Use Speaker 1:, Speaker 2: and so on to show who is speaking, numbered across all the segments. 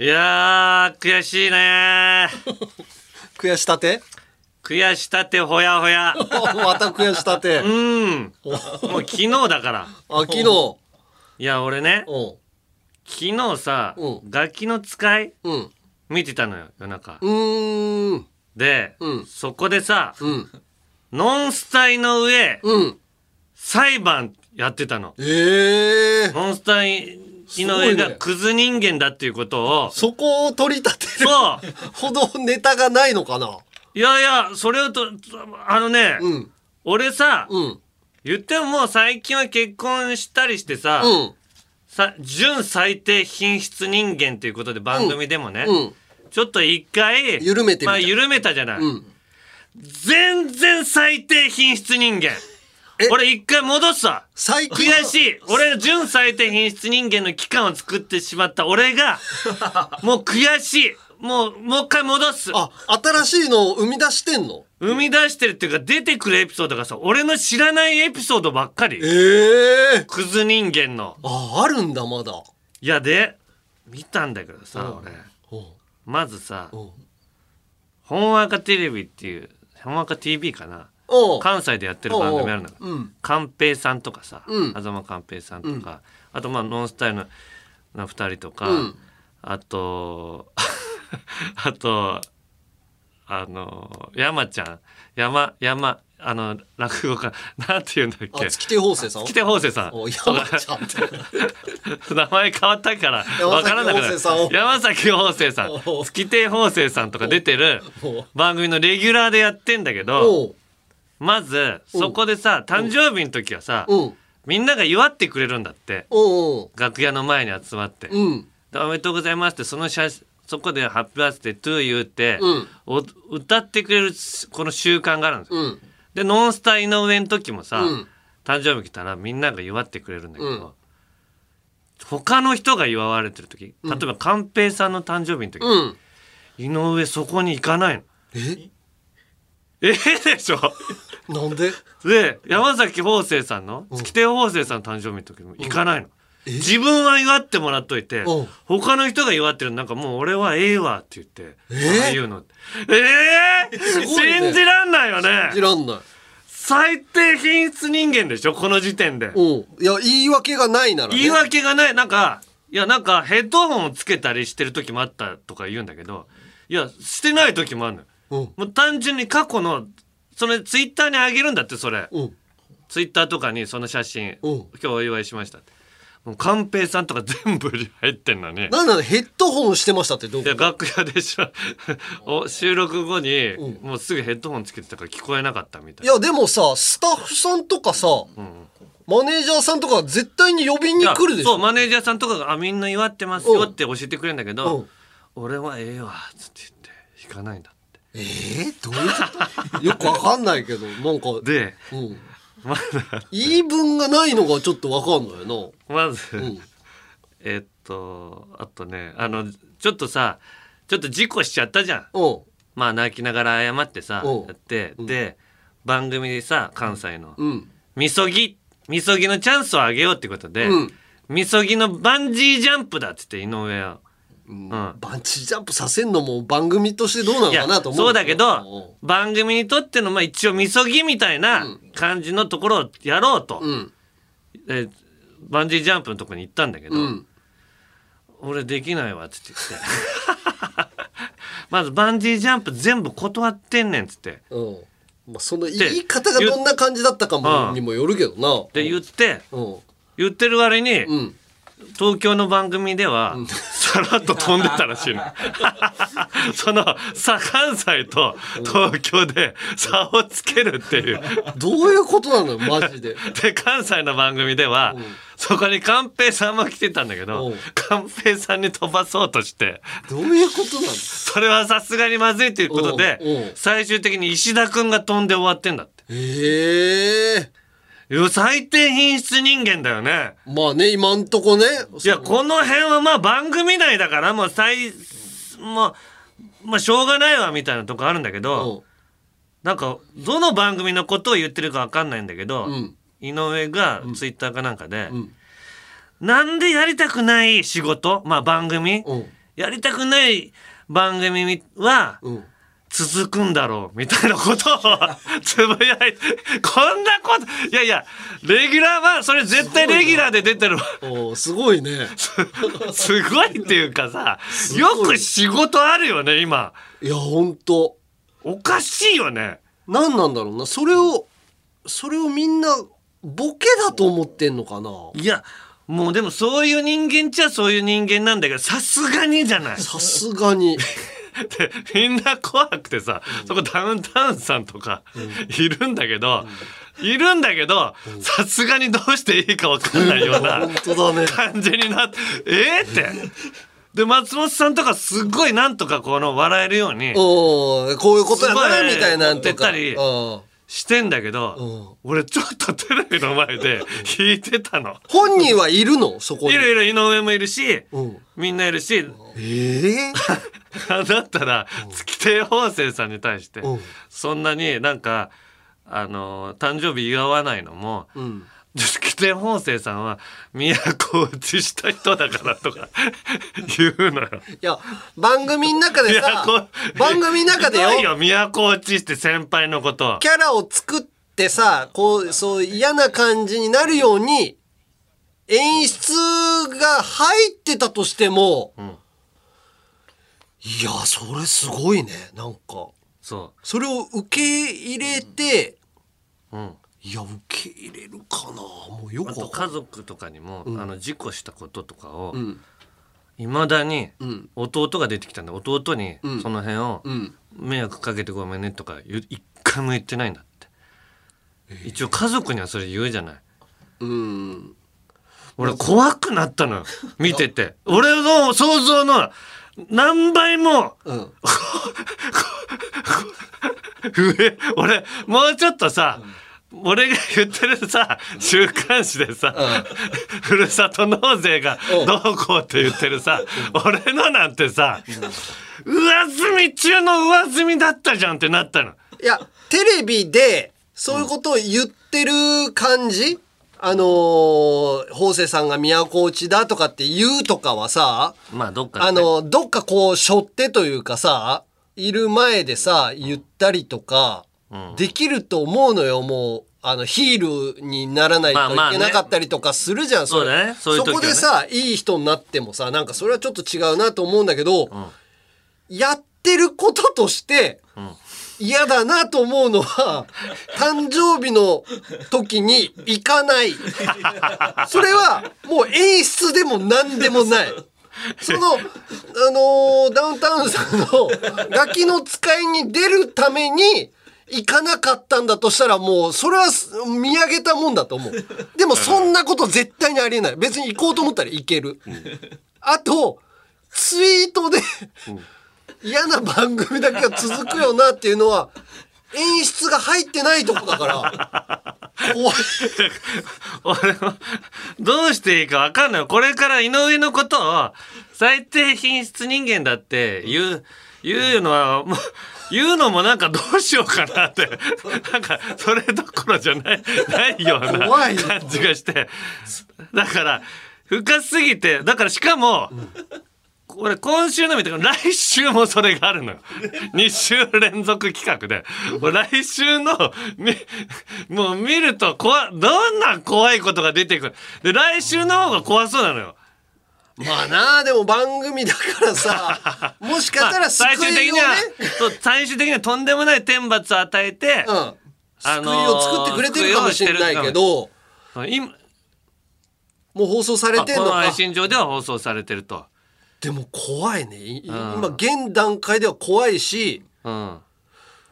Speaker 1: いやー悔しいね。
Speaker 2: 悔したて？
Speaker 1: 悔したてほやほや。
Speaker 2: また悔したて。
Speaker 1: うん。もう昨日だから。
Speaker 2: あ昨日。
Speaker 1: いや俺ね
Speaker 2: うん。
Speaker 1: 昨日さ
Speaker 2: う
Speaker 1: ガキの使い
Speaker 2: うん。
Speaker 1: 見てたのよ夜中。
Speaker 2: うーん。
Speaker 1: で、
Speaker 2: うん。
Speaker 1: そこでさ
Speaker 2: うん。
Speaker 1: ノンスタイの上
Speaker 2: うん。
Speaker 1: 裁判やってたの。
Speaker 2: ええ
Speaker 1: ノンスタイの上がクズ人間だっていうことを
Speaker 2: そこを取り立てる
Speaker 1: そう
Speaker 2: ほどネタがないのかな？い
Speaker 1: やいやそれをとあのね、
Speaker 2: うん。
Speaker 1: 俺さ、
Speaker 2: うん。
Speaker 1: 言ってももう最近は結婚したりしてさ、
Speaker 2: うん。
Speaker 1: さ純最低品質人間ということで番組でもね、
Speaker 2: うん。
Speaker 1: ちょっと一回
Speaker 2: 緩めて
Speaker 1: まあ、緩めたじゃない、
Speaker 2: うん。
Speaker 1: 全然最低品質人間。
Speaker 2: え
Speaker 1: 俺一回戻すわ。
Speaker 2: 最近
Speaker 1: 悔しい俺純最低品質人間の期間を作ってしまった。俺が もう悔しい。もうもう一回戻す。
Speaker 2: あ新しいのを生み出してんの？
Speaker 1: 生み出してるっていうか出てくるエピソードがさ俺の知らないエピソードばっかり。
Speaker 2: ええ。
Speaker 1: クズ人間の。
Speaker 2: ああるんだまだ。
Speaker 1: いやで見たんだけどさ俺。
Speaker 2: うん。
Speaker 1: まずさ
Speaker 2: うん「
Speaker 1: 本赤テレビ」っていう本赤 TV かな関西でやってる番組あるの
Speaker 2: う。ん。
Speaker 1: 寛平さんとかさ
Speaker 2: うん。
Speaker 1: 東寛平さんとかあとまあノンスタイルの2人とか
Speaker 2: うん。
Speaker 1: あと あとあの山ちゃん山山あの落語家 なんて言うんだっけ？
Speaker 2: あ月亭方正さん？
Speaker 1: 月亭方正さん。
Speaker 2: お山ちゃんって。
Speaker 1: 名前変わったから
Speaker 2: 山崎
Speaker 1: 分から。なくなる山崎方正さん。
Speaker 2: お
Speaker 1: 月亭方正さんとか出てる
Speaker 2: お
Speaker 1: 番組のレギュラーでやってんだけどまずそこでさ誕生日の時はさ
Speaker 2: う。ん
Speaker 1: みんなが祝ってくれるんだって。楽屋の前に集まって。
Speaker 2: お
Speaker 1: めでとうございますってその写真そこで「ハッピーバースデートゥーユー」って、歌ってくれるこの習慣があるんですよ。
Speaker 2: うん。
Speaker 1: で「ノンスタ井上」の時もさ、
Speaker 2: うん。
Speaker 1: 誕生日来たらみんなが祝ってくれるんだけど、
Speaker 2: うん。
Speaker 1: 他の人が祝われてる時例えば寛平さんの誕生日の時、
Speaker 2: うん。
Speaker 1: 井上そこに行かないの。
Speaker 2: え
Speaker 1: ええでしょ？
Speaker 2: なんで？
Speaker 1: で山崎方正さんの？月亭方正さんの誕生日の時も行かないの。自分は祝ってもらっといて
Speaker 2: うん。
Speaker 1: 他の人が祝ってるのなんかもう俺はええわって言って
Speaker 2: え？
Speaker 1: ああいうのええ
Speaker 2: すごいね。
Speaker 1: 信じらんないよね。
Speaker 2: 知らんない。
Speaker 1: 最低品質人間でしょ？この時点で。
Speaker 2: うん。いや言い訳がないならね。
Speaker 1: 言い訳がない。なんかいやなんかヘッドホンをつけたりしてる時もあったとか言うんだけどいやしてない時もあるのよ。
Speaker 2: うん
Speaker 1: もう単純に過去のそれツイッターに上げるんだってそれ。
Speaker 2: うん。
Speaker 1: ツイッターとかにその写真
Speaker 2: うん。
Speaker 1: 今日お祝いしましたって。もう寛平さんとか全部入ってんのに。
Speaker 2: なんなのヘッドホンしてましたってどうい
Speaker 1: や楽屋でしょ。お収録後に、
Speaker 2: うん。
Speaker 1: もうすぐヘッドホンつけてたから聞こえなかったみたい
Speaker 2: いやでもさスタッフさんとかさ、マネージャーさんとか絶対に呼びに来るでしょ？
Speaker 1: そうマネージャーさんとかが「あみんな祝ってますよ」って教えてくれるんだけど
Speaker 2: うん「
Speaker 1: 俺はええわ」っつって言って弾かないんだって
Speaker 2: えー、どういうこと？よくわかんないけどなんか
Speaker 1: で
Speaker 2: うん、
Speaker 1: まだ。
Speaker 2: 言い分がないのがちょっとわかんないな。
Speaker 1: まず、
Speaker 2: うん。
Speaker 1: えっとあとねあのちょっとさちょっと事故しちゃったじゃん。
Speaker 2: うん。
Speaker 1: まあ泣きながら謝ってさ
Speaker 2: うん。
Speaker 1: やってで番組でさ関西の
Speaker 2: うん。
Speaker 1: みそぎみそぎのチャンスをあげようってことで、
Speaker 2: うん。
Speaker 1: みそぎのバンジージャンプだっつって井上は。
Speaker 2: うん。
Speaker 1: ん。
Speaker 2: バンチジャンプさせんのも番組としてどうなのかなと思う
Speaker 1: そうだけ
Speaker 2: うん。
Speaker 1: ど番組にとってのまあ一応みそぎみたいな感じのところをやろうと、
Speaker 2: うん。
Speaker 1: でバンジージャンプのところに行ったんだけど、
Speaker 2: うん。
Speaker 1: 俺できないわっつって言って。まずバンジージャンプ全部断ってんねんっつって。
Speaker 2: うん。まあその言い方がどんな感じだったかも
Speaker 1: うん。
Speaker 2: にもよるけどな。
Speaker 1: で言って
Speaker 2: うん。
Speaker 1: 言ってる割に、
Speaker 2: うん
Speaker 1: 東京の番組では、さらっと飛んでたらしいの。そのさ関西と東京で差をつけるっていう。
Speaker 2: どういうことなの？よマジで。
Speaker 1: で関西の番組では、そこに寛平さんも来てたんだけど
Speaker 2: うん。
Speaker 1: 寛平さんに飛ばそうとして。
Speaker 2: どういうことなの？
Speaker 1: それはさすがにまずいということで最終的に石田君が飛んで終わってんだって。
Speaker 2: ええ
Speaker 1: いや最低品質人間だよね。
Speaker 2: まあね今んとこね。
Speaker 1: いやこの辺はまあ番組内だからもう最もうまあしょうがないわみたいなとこあるんだけど、なんかどの番組のことを言ってるかわかんないんだけど、井上がツイッターかなんかで、
Speaker 2: ん。
Speaker 1: なんでやりたくない仕事？まあ番組、
Speaker 2: うん。
Speaker 1: やりたくない番組は
Speaker 2: うん
Speaker 1: 続くんだろうみたいなことを つぶやいてこんなこといやいやレギュラーはそれ絶対レギュラーで出てるわ。
Speaker 2: おーすごいね。
Speaker 1: すごいっていうかさよく仕事あるよね今。
Speaker 2: いやほんと。
Speaker 1: おかしいよね。
Speaker 2: 何なんだろうな。それをそれをみんなボケだと思ってんのかな？い
Speaker 1: やもうでもそういう人間っちゃそういう人間なんだけどさすがにじゃない。
Speaker 2: さすがに
Speaker 1: でみんな怖くてさ、そこダウンタウンさんとかいるんだけど、いるんだけどさすがにどうしていいか分かんないような感じになってえー、って。で松本さんとかすっごいなんとかこの笑えるように
Speaker 2: こういうことやないみたいなんとか。
Speaker 1: してんだけど、
Speaker 2: うん。
Speaker 1: 俺ちょっとテレビの前で弾いてたの。
Speaker 2: 本人はいるの？そこに。
Speaker 1: いるいる井上もいるし、
Speaker 2: うん。
Speaker 1: みんないるし。
Speaker 2: ええ
Speaker 1: だったら月亭方正さんに対して
Speaker 2: うん。
Speaker 1: そんなになんかあの誕生日祝わないのも
Speaker 2: うん。
Speaker 1: 月亭方正さんは都落ちした人だからとか 言うのよ。
Speaker 2: いや番組の中でさ
Speaker 1: 都
Speaker 2: 番組の中でよ。
Speaker 1: 都落ちして先輩のこと
Speaker 2: キャラを作ってさこうそう嫌な感じになるように演出が入ってたとしても、
Speaker 1: ん
Speaker 2: いやそれすごいねなんか。
Speaker 1: そ
Speaker 2: それを受け入れて、
Speaker 1: う、うん、
Speaker 2: いや受け入れるかなもうよく
Speaker 1: あと
Speaker 2: わかん
Speaker 1: 家族とかにも、
Speaker 2: ん。
Speaker 1: あの事故したこととかを
Speaker 2: うん。
Speaker 1: いま、未だに
Speaker 2: うん。
Speaker 1: 弟が出てきたんで弟に
Speaker 2: うん。
Speaker 1: その辺を
Speaker 2: うん。
Speaker 1: 迷惑かけてごめんねとか言う一回も言ってないんだって、一応家族にはそれ言うじゃない。
Speaker 2: うん。
Speaker 1: 俺怖くなったのよ。見てて。俺の想像の何倍も
Speaker 2: うん。
Speaker 1: 上 俺もうちょっとさ、俺が言ってるさ週刊誌でさ、ふるさと納税がどうこうって言ってるさ、俺のなんてさ、上積み中の上積みだったじゃんってなったの。
Speaker 2: いやテレビでそういうことを言ってる感じ、あのー、法政さんが都落ちだとかって言うとかはさ、
Speaker 1: まあどっかで
Speaker 2: あ
Speaker 1: ね、
Speaker 2: のどっかこう背負ってというかさいる前でさ言ったりとか、
Speaker 1: うん。
Speaker 2: できると思うのよ。もうあのヒールにならないといけなかったりとかするじゃん、
Speaker 1: そうだね。そ
Speaker 2: こでさいい人になってもさなんかそれはちょっと違うなと思うんだけど、やってることとして
Speaker 1: ん
Speaker 2: 嫌だなと思うのは誕生日の時に行かないそれはもう演出でも何でもない。その、あのーダウンタウンさんのガキの使いに出るために行かなかったんだとしたらもうそれは見上げたもんだと思う。でもそんなこと絶対にありえない。別に行こうと思ったら行ける。あと、ツイートで嫌な番組だけが続くよなっていうのは演出が入ってないとこだから。怖い。
Speaker 1: 俺もどうしていいか分かんない。これから井上のことを最低品質人間だって言う言うのはもう言うのもなんかどうしようかなって。なんかそれどころじゃないないような感じがして。だから深すぎて。だからしかも、俺今週の見て来週もそれがあるのよ。2週連続企画で。俺来週のみもう見ると怖どんな怖いことが出てくる。で来週の方が怖そうなのよ。
Speaker 2: まあなあでも番組だからさ もしかしたら救
Speaker 1: 最終的には最終的にはとんでもない天罰を与えて、
Speaker 2: うん、
Speaker 1: あ
Speaker 2: 救いを作ってくれてるかもしれないけど、
Speaker 1: 今
Speaker 2: もう放送され
Speaker 1: あこの
Speaker 2: てんのか
Speaker 1: 配信上では放送されてると。
Speaker 2: でも怖いね。今現段階では怖いし、
Speaker 1: うん、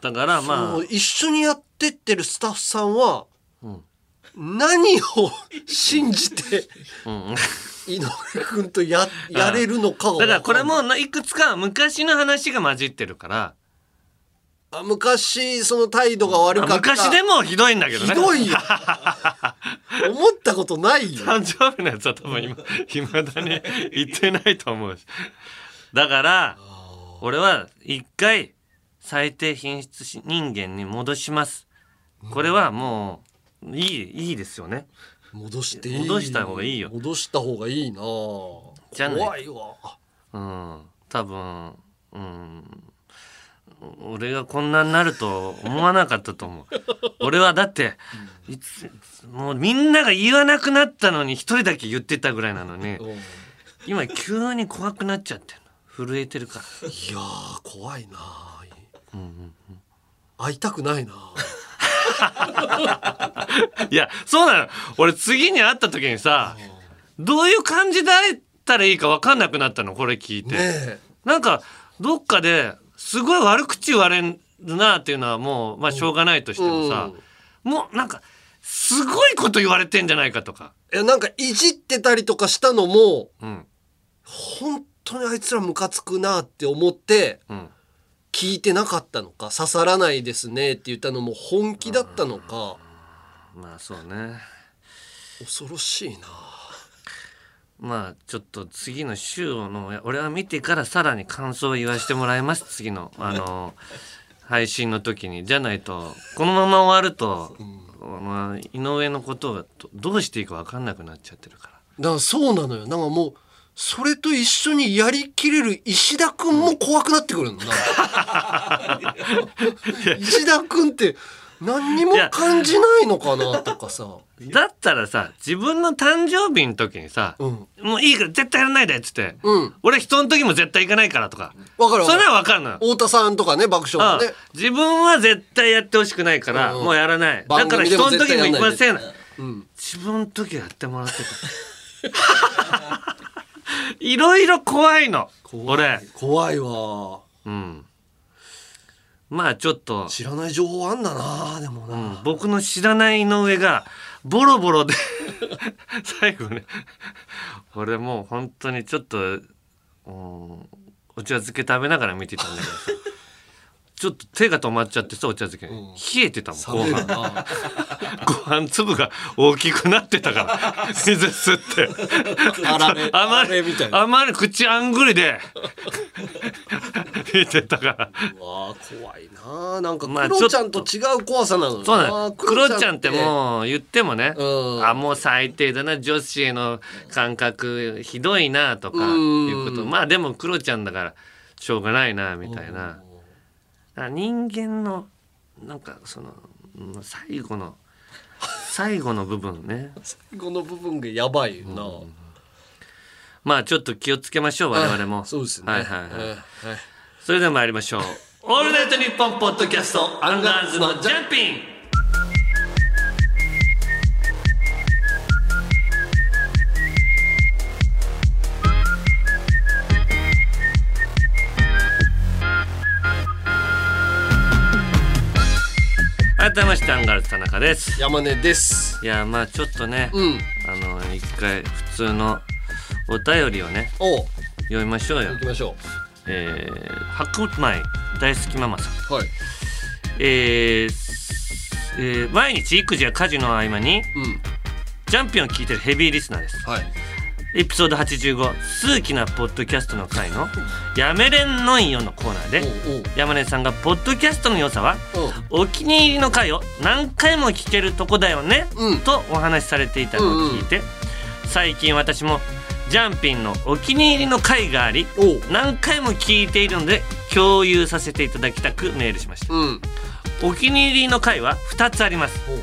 Speaker 1: だからまあ。
Speaker 2: 一緒にやってってるスタッフさんは、
Speaker 1: ん。
Speaker 2: 何を信じて
Speaker 1: うん。
Speaker 2: 井上君とややれるのかが
Speaker 1: だからこれもいくつか昔の話が混じってるから
Speaker 2: あ昔その態度が悪かった。
Speaker 1: 昔でもひどいんだけどね。
Speaker 2: ひどいよ。思ったことないよ。
Speaker 1: 誕生日のやつは多分今いまだに言ってないと思うし。だから俺は一回最低品質人間に戻します。これはもういいいいですよね。
Speaker 2: 戻していい。
Speaker 1: 戻した方がいいよ。
Speaker 2: 戻した方がいいな
Speaker 1: じゃない。
Speaker 2: 怖いわ。
Speaker 1: うん。多分うん俺がこんなになると思わなかったと思う。俺はだっていつもうみんなが言わなくなったのに一人だけ言ってたぐらいなのに今急に怖くなっちゃってるの。震えてるから。
Speaker 2: いやー怖いな会いたくないな い
Speaker 1: やそうなの。俺次に会った時にさどういう感じで会えたらいいか分かんなくなったのこれ聞いて、
Speaker 2: ねえ。
Speaker 1: なんかどっかですごい悪口言われるなっていうのはもうまあしょうがないとしてもさ、もうなんかすごいこと言われてんじゃないかとか、
Speaker 2: いやなんかいじってたりとかしたのも
Speaker 1: うん。
Speaker 2: 本当にあいつらムカつくなって思って
Speaker 1: うん、
Speaker 2: 聞いてなかったのか刺さらないですねって言ったのも本気だったのか。
Speaker 1: まあそうね。
Speaker 2: 恐ろしいな
Speaker 1: まあちょっと次の週の俺は見てからさらに感想を言わせてもらいます。次の あの配信の時に。じゃないとこのまま終わると、まあ、井上のことがどどうしていいか分かんなくなっちゃってるから。
Speaker 2: だからそうなのよ。なんかもうそれと一緒にやりきれる石田君も怖くなってくるの。な 石田君って何にも感じないのかなとかさ。
Speaker 1: だったらさ自分の誕生日の時にさ、
Speaker 2: うん。
Speaker 1: もういいから絶対やらないでっつって、
Speaker 2: うん。
Speaker 1: 俺人の時も絶対行かないからとか。
Speaker 2: わかるわかる。
Speaker 1: それは分かるのよ、
Speaker 2: 太田さんとかね爆笑
Speaker 1: うん。
Speaker 2: のね
Speaker 1: 自分は絶対やってほしくないから、
Speaker 2: うん。
Speaker 1: もうやらない。だ
Speaker 2: 番
Speaker 1: から人の時も行きません。
Speaker 2: 絶うん。
Speaker 1: 自分の時はやってもらってた。いろいろ怖いの。俺。
Speaker 2: 怖いわ。
Speaker 1: うんまあちょっと、
Speaker 2: 知らない情報あんだなでもな、
Speaker 1: うん僕の知らない井上がボロボロで 最後ね。俺もう本当にちょっと、うん、お茶漬け食べながら見てたんだけどさちょっと手が止まっちゃってさお茶漬け、冷えてたもん。ご飯。ご飯粒が大きくなってたから。水吸って。
Speaker 2: あ
Speaker 1: ま
Speaker 2: あられみたいな。
Speaker 1: りあまり口あんぐりで。見てたから。
Speaker 2: うわあ怖いななんか
Speaker 1: まあ
Speaker 2: クロちゃんと違う怖さなのよな。
Speaker 1: そうなの。クロちゃんってもう言ってもね、
Speaker 2: うん。
Speaker 1: あもう最低だな女子への感覚ひどいなとか
Speaker 2: うん
Speaker 1: いうこと。まあでもクロちゃんだからしょうがないなみたいなあ人間のなんかそのうん最後の 最後の部分ね。
Speaker 2: この部分がやばいな、
Speaker 1: まあちょっと気をつけましょう我々も。
Speaker 2: そうですね。
Speaker 1: はいはいはい、
Speaker 2: ええはい。
Speaker 1: それでは参りましょう「オールナイトニッポン」ポッドキャストアンガールズのジャンピン改めましてアンガールズ田中です。
Speaker 2: 山根です。
Speaker 1: いやまあちょっとね、
Speaker 2: うん。
Speaker 1: あの一回普通のお便りをね
Speaker 2: おう。
Speaker 1: 読みましょうよ。
Speaker 2: 行きましょ
Speaker 1: えー、白米大好きママさん。
Speaker 2: うはい。
Speaker 1: えーえー毎日育児や家事の合間に
Speaker 2: うん。
Speaker 1: ジャンピンを聞いてるヘビーリスナーです。
Speaker 2: はい
Speaker 1: エピソード85数奇なポッドキャストの回の「やめれんのんよ」のコーナーで山根さんがポッドキャストの良さは
Speaker 2: お
Speaker 1: 気に入りの回を何回も聞けるとこだよね、
Speaker 2: うん。
Speaker 1: とお話しされていたのを聞いて、最近私もジャンピンのお気に入りの回があり何回も聞いているので共有させていただきたくメールしました。
Speaker 2: うん。
Speaker 1: お気に入りの回は2つあります。
Speaker 2: おう。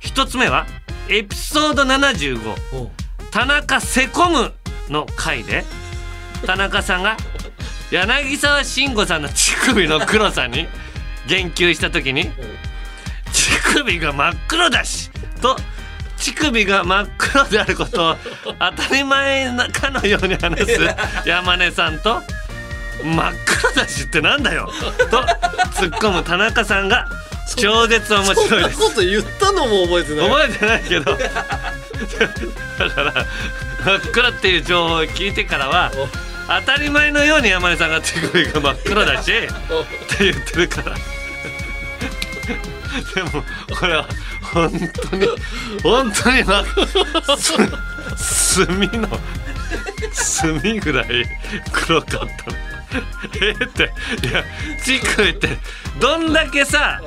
Speaker 1: 1つ目はエピソード75
Speaker 2: おう
Speaker 1: 田中セコムの回で田中さんが柳沢慎吾さんの乳首の黒さに言及した時に乳首が真っ黒だしと乳首が真っ黒であることを当たり前かのように話す山根さんと真っ黒だしってなんだよ。と突っ込む田中さんが超絶面
Speaker 2: そん
Speaker 1: 白いです。
Speaker 2: なこと言ったのも覚えてない。
Speaker 1: 覚えてないけど。だから真っ黒っていう情報を聞いてからは当たり前のように山根さんが手首が真っ黒だしって言ってるから。でもこれは本当に本当にます炭の炭ぐらい黒かった。のえっていや乳首ってどんだけさ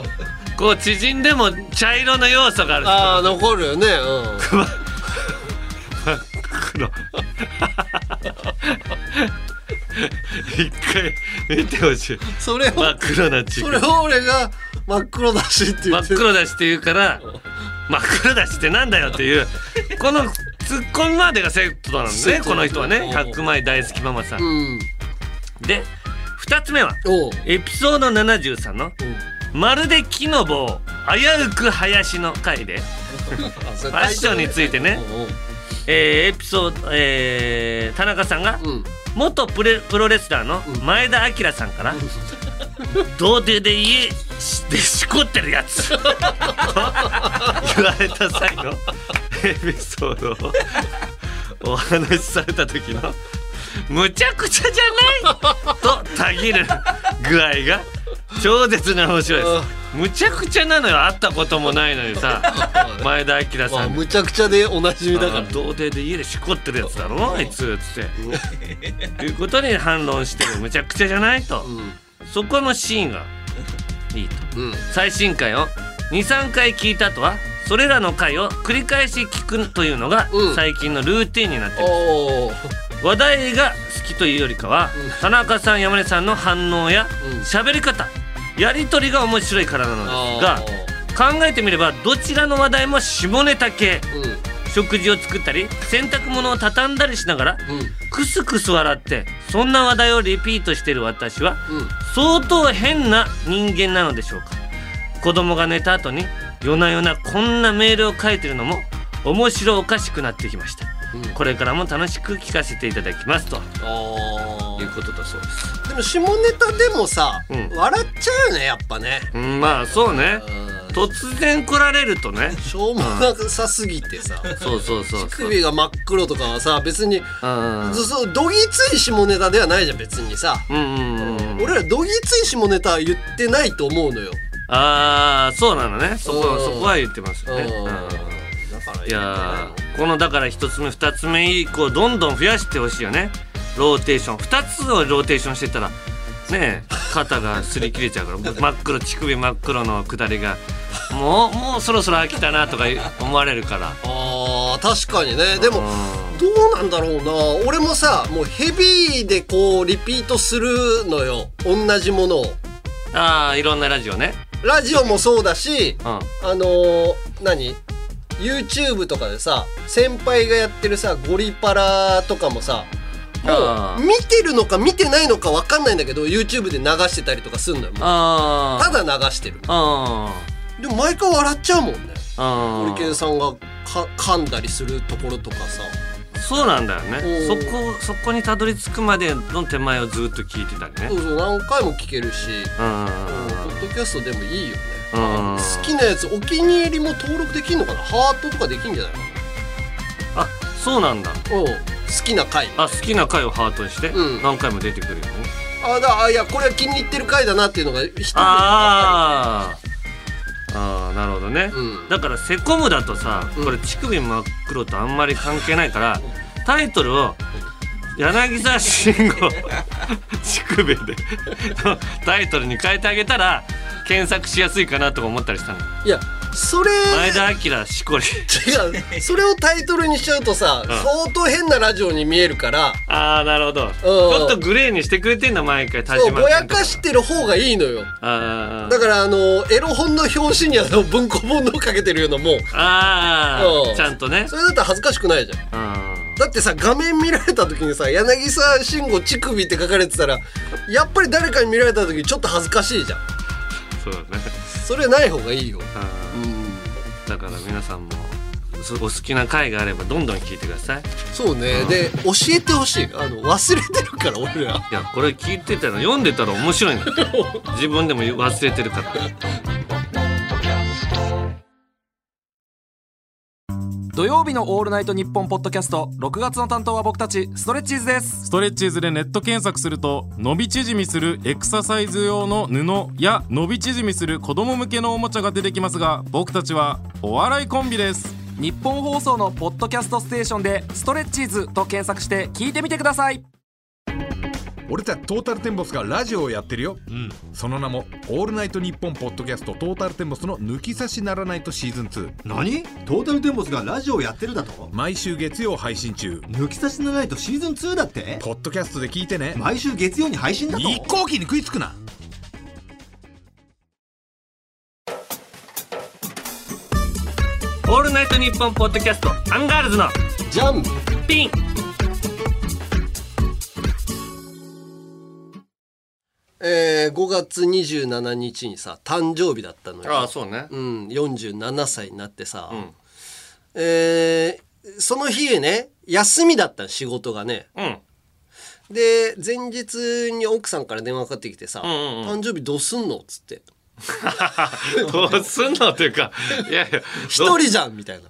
Speaker 1: こう縮んでも茶色の要素がある
Speaker 2: ああ残るよね。うん。
Speaker 1: 真っ黒。一回見てほしい。
Speaker 2: それを、
Speaker 1: 真っ黒な乳首
Speaker 2: それを俺が真っ黒だしって言
Speaker 1: 真
Speaker 2: っ
Speaker 1: って黒だしって言うから真っ黒だしってなんだよっていうこのツッコミまでがセットなんでね。この人はね。100枚大好きママさん。
Speaker 2: うん
Speaker 1: で2つ目はエピソード73の「まるで木の棒危うく林」の回で
Speaker 2: フ
Speaker 1: ファッションについてね。えーエピソード、えー田中さんが
Speaker 2: うん。
Speaker 1: 元プレプロレスラーの前田明さんから「童貞で家でしこってるやつ」と 言われた際のエピソードをお話しされた時の「むちゃくちゃじゃない!」とたぎる具合が？超絶に面白いです。むちゃくちゃなのよ。会ったこともないのにさ。前田明
Speaker 2: まあ
Speaker 1: さん
Speaker 2: むちゃくちゃでおなじみだから
Speaker 1: あ童貞で家でしこってるやつだろ？あいつつって。いうことに反論してる。むちゃくちゃじゃないと、そこのシーンがいいと。
Speaker 2: うん。うん
Speaker 1: 最新回を23回聞いた後はそれらの回を繰り返し聞くというのが
Speaker 2: うん。
Speaker 1: 最近のルーティンになってる、
Speaker 2: おー
Speaker 1: 話題が好きというよりかは、
Speaker 2: うん。
Speaker 1: 田中さん山根さんの反応や
Speaker 2: うん。
Speaker 1: 喋り方やり取りが面白いからなのですが
Speaker 2: あ
Speaker 1: 考えてみればどちらの話題も下ネタ系。
Speaker 2: ーうん。
Speaker 1: 食事を作ったり洗濯物を畳んだりしながら
Speaker 2: うん。
Speaker 1: クスクス笑ってそんな話題をリピートしている私は
Speaker 2: うん。
Speaker 1: 相当変な人間なのでしょうか。子供が寝た後に夜な夜なこんなメールを書いてるのも面白おかしくなってきました
Speaker 2: うん。
Speaker 1: これからも楽しく聞かせていただきますと。
Speaker 2: あ
Speaker 1: いうことだそうです。
Speaker 2: ーでも下ネタでもさ、
Speaker 1: うん。
Speaker 2: 笑っちゃうよねやっぱね。
Speaker 1: うんまあそうね。
Speaker 2: うん。
Speaker 1: 突然来られるとね。
Speaker 2: しょうもなさすぎてさ。
Speaker 1: そうそうそうそう。
Speaker 2: 首が真っ黒とかはさ別に
Speaker 1: うん。
Speaker 2: そどぎつい下ネタではないじゃん別にさ、
Speaker 1: うんうんうんうん。
Speaker 2: 俺らどぎつい下ネタは言ってないと思うのよ、
Speaker 1: ああそうなのね。そこ
Speaker 2: うん。
Speaker 1: そこは言ってますよね。
Speaker 2: うん
Speaker 1: いやーこのだから一つ目二つ目以降どんどん増やしてほしいよね。ローテーション。2つをローテーションしてたらねえ肩が擦り切れちゃうから。真っ黒乳首真っ黒の下りが。もうもうそろそろ飽きたなとか思われるから。
Speaker 2: あー確かにね。でも
Speaker 1: うん。
Speaker 2: どうなんだろうな。俺もさもうヘビーでこうリピートするのよ。同じものを。
Speaker 1: ああいろんなラジオね。
Speaker 2: ラジオもそうだし
Speaker 1: うん。
Speaker 2: あのー、何？YouTube とかでさ先輩がやってるさゴリパラとかもさもう見てるのか見てないのか分かんないんだけど YouTube で流してたりとかすんのよ。ただ流してる。
Speaker 1: あ
Speaker 2: でも毎回笑っちゃうもんね。
Speaker 1: あ
Speaker 2: ホリケンさんがか噛んだりするところとかさ。
Speaker 1: そうなんだよね。そ
Speaker 2: お
Speaker 1: こ
Speaker 2: ー
Speaker 1: そこにたどり着くまでの手前をずっと聞いてたりね。
Speaker 2: そうそう何回も聞けるし。ポッドキャストでもいいよね。
Speaker 1: うん
Speaker 2: 好きなやつお気に入りも登録できんのかな？ハートとかできんじゃないか
Speaker 1: あそうなんだ。
Speaker 2: なうん。好きな回
Speaker 1: あ好きな回をハートにして
Speaker 2: うん。
Speaker 1: 何回も出てくるよね、
Speaker 2: あだあいやこれは気に入ってる回だなっていうのが一人で
Speaker 1: あー。あーなるほどね、
Speaker 2: うん。
Speaker 1: だからセコムだとさ
Speaker 2: うん。
Speaker 1: これ乳首真っ黒とあんまり関係ないからタイトルを柳沢慎吾。乳首で。タイトルに変えてあげたら検索しやすいかなとか思ったりしたの？
Speaker 2: いやそれ
Speaker 1: 前田明しこり。
Speaker 2: 違う。それをタイトルにしちゃうとさ、
Speaker 1: ん。
Speaker 2: 相当変なラジオに見えるから。
Speaker 1: ああなるほど。ちょっとグレーにしてくれてんだ毎回田
Speaker 2: そうぼやかしてる方がいいのよ。だからあのエロ本の表紙にあの文庫本のかけてるようなもう
Speaker 1: あ
Speaker 2: うん。
Speaker 1: ーちゃんとね。
Speaker 2: それだったら恥ずかしくないじゃん。
Speaker 1: うん。
Speaker 2: だってさ画面見られた時にさ柳沢慎吾乳首って書かれてたらやっぱり誰かに見られた時ちょっと恥ずかしいじゃん。
Speaker 1: そうだね。
Speaker 2: それない方がいいよ。
Speaker 1: う
Speaker 2: うん。ん
Speaker 1: だから皆さんもそお好きな回があればどんどん聞いてください。
Speaker 2: そうね。で教えてほしい。あの忘れてるから俺ら。
Speaker 1: いやこれ聞いてたら読んでたら面白いんだよ 自分でも忘れてるから
Speaker 3: 土曜日の「オールナイトニッポン」ポッドキャスト6月の担当は僕たちストレッチーズです。
Speaker 4: ストレッチーズでネット検索すると伸び縮みするエクササイズ用の布や伸び縮みする子供向けのおもちゃが出てきますが僕たちはお笑いコンビです。
Speaker 3: 日本放送のポッドキャストステーションで「ストレッチーズ」と検索して聞いてみてください
Speaker 5: 俺たちトータルテンボスがラジオをやってるよ。
Speaker 6: うん。
Speaker 5: その名も「オールナイトニッポン」ポッドキャストトータルテンボスの抜き差しならナイトシーズン2
Speaker 6: 何？トータルテンボスがラジオやってるだと？
Speaker 5: 毎週月曜配信中。
Speaker 6: 抜き差しならナイトシーズン2だって？
Speaker 5: ポッドキャストで聞いてね。
Speaker 6: 毎週月曜に配信だと？
Speaker 5: 一向機に食いつくな。
Speaker 1: オールナイトニッポンポッドキャストアンガールズの
Speaker 2: じゃん
Speaker 1: ピン
Speaker 2: えー、5月27日にさ誕生日だったのよ。
Speaker 1: ああそうね。
Speaker 2: うん、47歳になってさ、
Speaker 1: ん。
Speaker 2: えーその日ね休みだったの仕事がね。
Speaker 1: うん。
Speaker 2: で前日に奥さんから電話かかってきてさ「
Speaker 1: んうんうん。
Speaker 2: 誕生日どうすんの?」っつって。
Speaker 1: どうすんのっていうかいやいや「
Speaker 2: 一人じゃん」みたいな。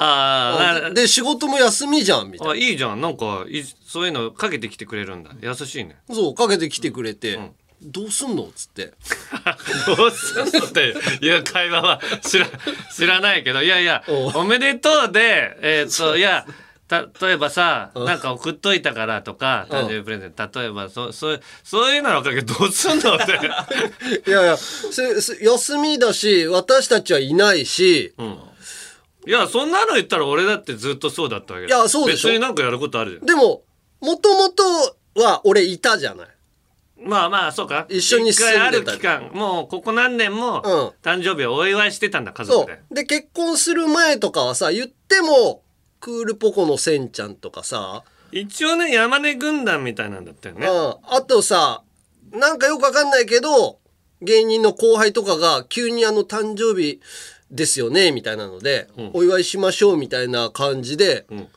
Speaker 1: ああ
Speaker 2: で仕事も休みじゃんみたい
Speaker 1: あいいじゃん。なんかいそういうのかけてきてくれるんだ。優しいね。
Speaker 2: なそうかけてきてくれて「どうすんの?」っつって。
Speaker 1: どうすんのっていう会話は知ら知らないけどいやいや
Speaker 2: お
Speaker 1: めでとうでえーっといやた例えばさなんか送っといたからとか誕生日プレゼント。例えばそそうそういうののおかげでどうすんのって。
Speaker 2: いやいや休みだし私たちはいないし、
Speaker 1: いやそんなの言ったら俺だってずっとそうだったわけだ。
Speaker 2: いやそうでしょ。
Speaker 1: 別になんかやることあるじゃん。
Speaker 2: でももともとは俺いたじゃない
Speaker 1: まあまあそうか。
Speaker 2: 一緒に住んでた
Speaker 1: 一回ある期間もうここ何年も
Speaker 2: うん。
Speaker 1: 誕生日をお祝いしてたんだ家
Speaker 2: そ
Speaker 1: 族で。
Speaker 2: う。で結婚する前とかはさ言ってもクールポコのせんちゃんとかさ、
Speaker 1: 一応ね山根軍団みたいなんだったよね。
Speaker 2: うん、あとさなんかよくわかんないけど芸人の後輩とかが急にあの誕生日ですよねみたいなので、お祝いしましょうみたいな感じで
Speaker 1: ん。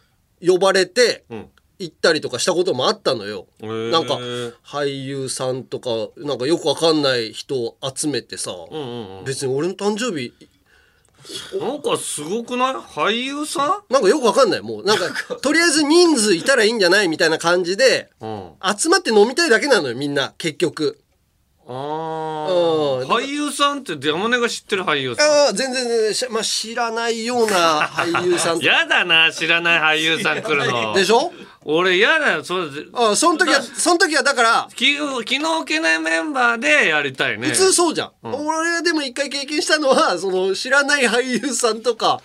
Speaker 2: 呼ばれて
Speaker 1: ん
Speaker 2: 行ったりとかしたこともあったのよ。なんか俳優さんとかなんかよくわかんない人を集めてさ、
Speaker 1: うんうんうん。
Speaker 2: 別に俺の誕生日
Speaker 1: なんかすごくない？俳優さ
Speaker 2: なんかよくわかんない。もうなんかとりあえず人数いたらいいんじゃないみたいな感じで
Speaker 1: んうん。
Speaker 2: 集まって飲みたいだけなのよみんな結局。
Speaker 1: あ
Speaker 2: うん。
Speaker 1: ー俳優さんって山根が知ってる俳優さん？
Speaker 2: ああ全然全然。し、まあ、知らないような俳優さん
Speaker 1: やだな知らない俳優さん来るの。
Speaker 2: でしょ？
Speaker 1: 俺やだよ。そう
Speaker 2: ああその時はその時はだから
Speaker 1: 気気の置けないメンバーでやりたいね。
Speaker 2: 普通そうじゃん、俺がでも一回経験したのはその知らない俳優さんとか。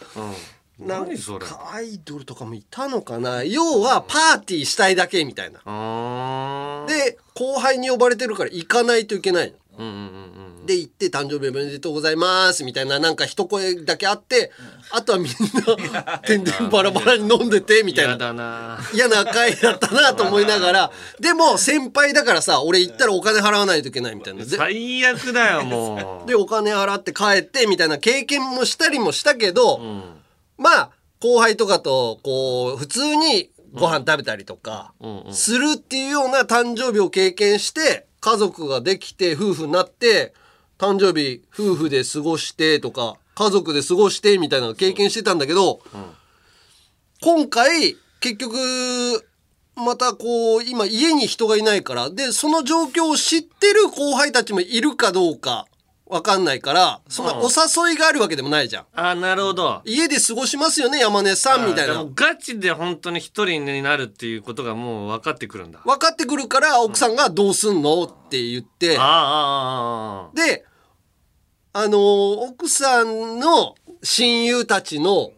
Speaker 2: なん
Speaker 1: 何それ。
Speaker 2: かアイドルとかもいたのかな。要はパーティーしたいだけみたいな。
Speaker 1: あー。
Speaker 2: で後輩に呼ばれてるから行かないといけないの。
Speaker 1: うんうんうん
Speaker 2: で行って誕生日おめでとうございますみたいななんか一声だけあってあとはみんなてんでんバラバラに飲んでてみたいな。
Speaker 1: やだな。
Speaker 2: 嫌な会だったなと思いながらでも先輩だからさ俺行ったらお金払わないといけないみたいな。で
Speaker 1: 最悪だよもう。
Speaker 2: でお金払って帰ってみたいな経験もしたりもしたけど、まあ後輩とかとこう普通にご飯食べたりとかするっていうような誕生日を経験して家族ができて夫婦になって誕生日夫婦で過ごしてとか家族で過ごしてみたいなの経験してたんだけど、今回結局またこう今家に人がいないからでその状況を知ってる後輩たちもいるかどうか。わかんないからそんなお誘いがあるわけでもないじゃん。
Speaker 1: あなるほど。
Speaker 2: 家で過ごしますよね山根さんみたいな。
Speaker 1: ガチで本当に一人になるっていうことがもう分かってくるんだ。
Speaker 2: 分かってくるから奥さんが「どうすんの?」って言って。
Speaker 1: ああ
Speaker 2: であのー奥さんの親友たちの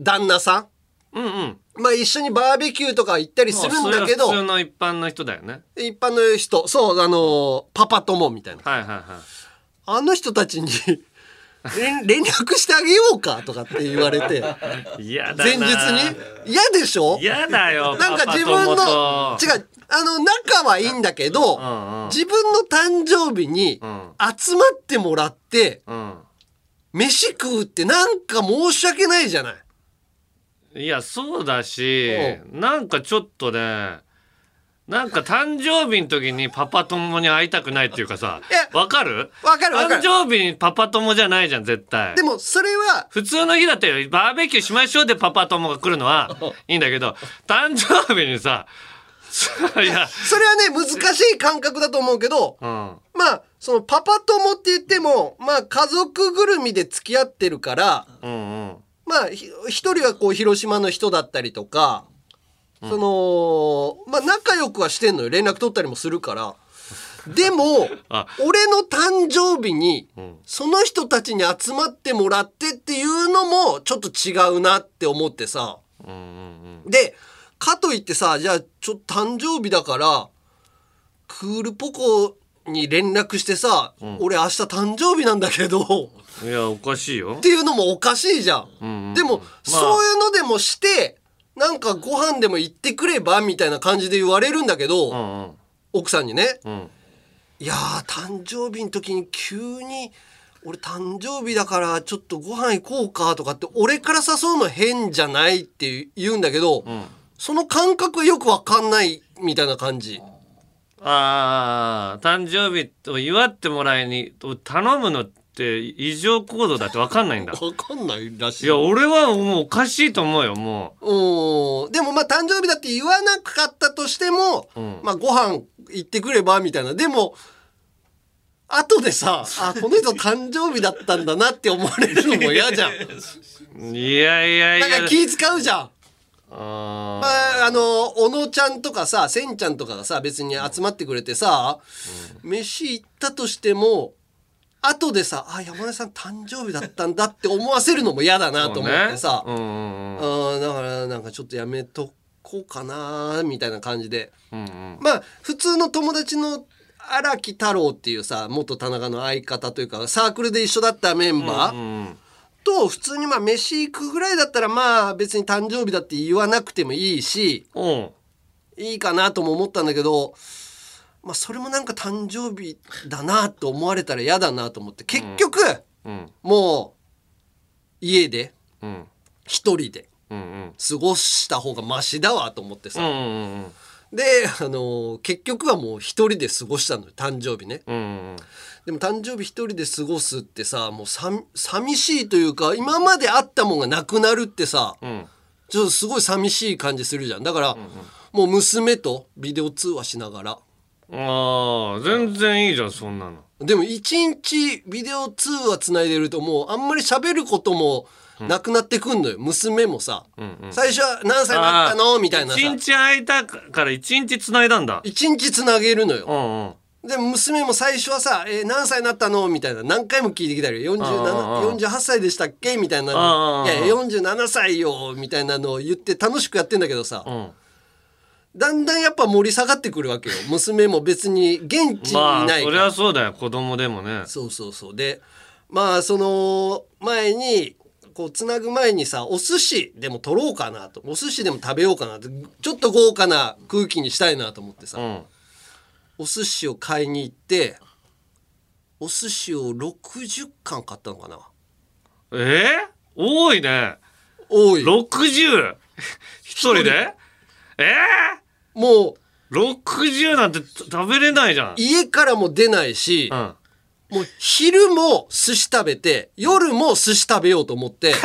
Speaker 2: 旦那さ
Speaker 1: うんうん。
Speaker 2: んまあ一緒にバーベキューとか行ったりするんだけど。
Speaker 1: 普通の一般の人だよね。
Speaker 2: 一般の人。そうあのーパパ友みたいな。
Speaker 1: はいはいはい
Speaker 2: あの人たちに 連連絡してあげようかとかって言われて前日に。嫌でしょ？
Speaker 1: 嫌だよ
Speaker 2: なんか自分の違うあの仲はいいんだけど、
Speaker 1: んうん。
Speaker 2: 自分の誕生日に
Speaker 1: ん。
Speaker 2: 集まってもらって
Speaker 1: うん。
Speaker 2: 飯食うってなんか申し訳ないじゃない。
Speaker 1: いやそうだしなんかちょっとねなんか誕生日の時にパパ友に会いたくないっていうかさわかる？
Speaker 2: わかるわかる。
Speaker 1: 誕生日にパパ友じゃないじゃん絶対。
Speaker 2: でもそれは
Speaker 1: 普通の日だってバーベキューしましょうでパパ友が来るのは いいんだけど誕生日にさ いや
Speaker 2: それはね難しい感覚だと思うけど
Speaker 1: うん。
Speaker 2: まあそのパパ友って言ってもまあ家族ぐるみで付き合ってるから
Speaker 1: うんうん。
Speaker 2: まあひ一人はこう広島の人だったりとかそのまあ仲良くはしてんのよ。連絡取ったりもするから。でも
Speaker 1: あ。
Speaker 2: 俺の誕生日に
Speaker 1: ん。
Speaker 2: その人たちに集まってもらってっていうのもちょっと違うなって思ってさ。
Speaker 1: うんうん
Speaker 2: でかといってさじゃあちょっと誕生日だからクールポコに連絡してさ、俺明日誕生日なんだけど。
Speaker 1: うんいやおかしいよ。
Speaker 2: っていうのもおかしいじゃん。
Speaker 1: うんうん。
Speaker 2: でも、
Speaker 1: まあ。
Speaker 2: そういうのでもしてなんかご飯でも行ってくればみたいな感じで言われるんだけど、
Speaker 1: うんうん。
Speaker 2: 奥さんにね。
Speaker 1: うん「
Speaker 2: いやー誕生日の時に急に俺誕生日だからちょっとご飯行こうか」とかって俺から誘うの変じゃないって言うんだけど、
Speaker 1: ん。
Speaker 2: その感覚よくわかんないみたいな感じ。
Speaker 1: ああ誕生日を祝ってもらいに頼むのって異常行動だって分かんないんだ。
Speaker 2: わかんないらしい。
Speaker 1: いや俺はもうおかしいと思うよも
Speaker 2: う。ん。でもまあ誕生日だって言わなかったとしても、
Speaker 1: うん。
Speaker 2: まあご飯行ってくればみたいな。でも後でさあこの人誕生日だったんだなって思われるのも嫌じゃん。
Speaker 1: ういやいやいや。
Speaker 2: なんか気使うじゃん。
Speaker 1: あ
Speaker 2: まあ、あの小野ちゃんとかさせんちゃんとかがさ別に集まってくれてさ、飯行ったとしても後でさあ山根さん誕生日だったんだって思わせるのも嫌だなと思ってさ、
Speaker 1: そうね。うん
Speaker 2: だからなんかちょっとやめとこうかなみたいな感じで。
Speaker 1: うんうん。
Speaker 2: まあ普通の友達の荒木太郎っていうさ元田中の相方というかサークルで一緒だったメンバー、
Speaker 1: うんうん
Speaker 2: と普通にまあ飯行くぐらいだったらまあ別に誕生日だって言わなくてもいいし
Speaker 1: うん。
Speaker 2: いいかなとも思ったんだけどまあそれもなんか誕生日だなと思われたら嫌だなと思って結局、
Speaker 1: うん。
Speaker 2: もう家で
Speaker 1: うん。
Speaker 2: 一人で
Speaker 1: うんうん。
Speaker 2: 過ごした方がマシだわと思ってさ、
Speaker 1: うんうん
Speaker 2: であの結局はもう一人で過ごしたのよ誕生日ね。
Speaker 1: うんうん
Speaker 2: でも誕生日一人で過ごすってさもうさ寂しいというか今まであったもんがなくなるってさ
Speaker 1: うん。
Speaker 2: ちょっとすごい寂しい感じするじゃん。だから、もう娘とビデオ通話しながら
Speaker 1: ああ全然いいじゃんそんなの。
Speaker 2: でも一日ビデオ通話つないでるともうあんまり喋ることもなくなってくんのよ、娘もさ、最初は何歳になったの？みたいなさ。
Speaker 1: 一日空いたから一日繋いだんだ。
Speaker 2: 一日つなげるのよ、
Speaker 1: うんうん。
Speaker 2: で娘も最初はさ「えー何歳になったの?」みたいな。何回も聞いてきたり「
Speaker 1: ああ
Speaker 2: 47 48歳でしたっけ?」みたいな
Speaker 1: ああ「
Speaker 2: いやいや47歳よ」みたいなのを言って楽しくやってんだけどさ。
Speaker 1: うん
Speaker 2: だんだんやっぱ盛り下がってくるわけよ。娘も別に現地に
Speaker 1: まあそり
Speaker 2: いないから、
Speaker 1: ゃそうだよ。子供でもね。
Speaker 2: そうそうそう。でまあその前にこうつなぐ前にさお寿司でも取ろうかなと。お寿司でも食べようかなってちょっと豪華な空気にしたいなと思ってさ、
Speaker 1: うん。
Speaker 2: お寿司を買いに行ってお寿司を60貫買ったのかな。
Speaker 1: え？ー、多いね。
Speaker 2: 多い。
Speaker 1: 60 一人で？え？
Speaker 2: もう
Speaker 1: ー、60なんて食べれないじゃん。
Speaker 2: 家からも出ないし、
Speaker 1: うん。
Speaker 2: もう昼も寿司食べて夜も寿司食べようと思って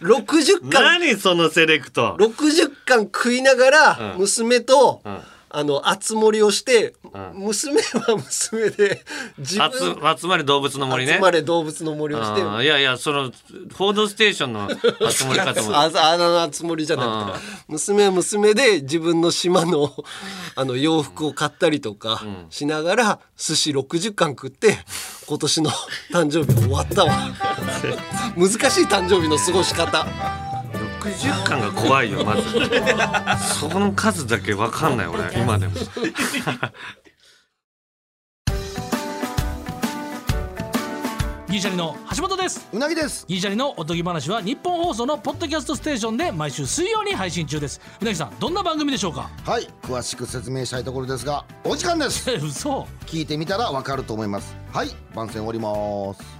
Speaker 2: 60貫
Speaker 1: 何そのセレクト。
Speaker 2: 60貫食いながら
Speaker 1: うん。
Speaker 2: 娘と、
Speaker 1: ん
Speaker 2: あの熱盛りをして、
Speaker 1: ん。
Speaker 2: 娘は娘で 自
Speaker 1: 集
Speaker 2: 分
Speaker 1: 集まり動物の森ね。
Speaker 2: 集まれ動物の森をして
Speaker 1: いやいやその「報道ステーション」の 集まりかと思った
Speaker 2: ああの熱盛りじゃなくて。娘は娘で自分の島の あの洋服を買ったりとかしながら寿司60貫食って今年の誕生日終わったわ。難しい誕生日の過ごし方
Speaker 1: 60巻が怖いよまず。その数だけ分かんない俺今でも。
Speaker 7: ギリシャリの橋本です。
Speaker 8: うなぎです。
Speaker 7: ギリシャリのおとぎ話は日本放送のポッドキャストステーションで毎週水曜に配信中です。うなぎさんどんな番組でしょうか？
Speaker 8: はい。詳しく説明したいところですがお時間です。
Speaker 7: え 嘘。
Speaker 8: 聞いてみたらわかると思います。はい。番宣終わります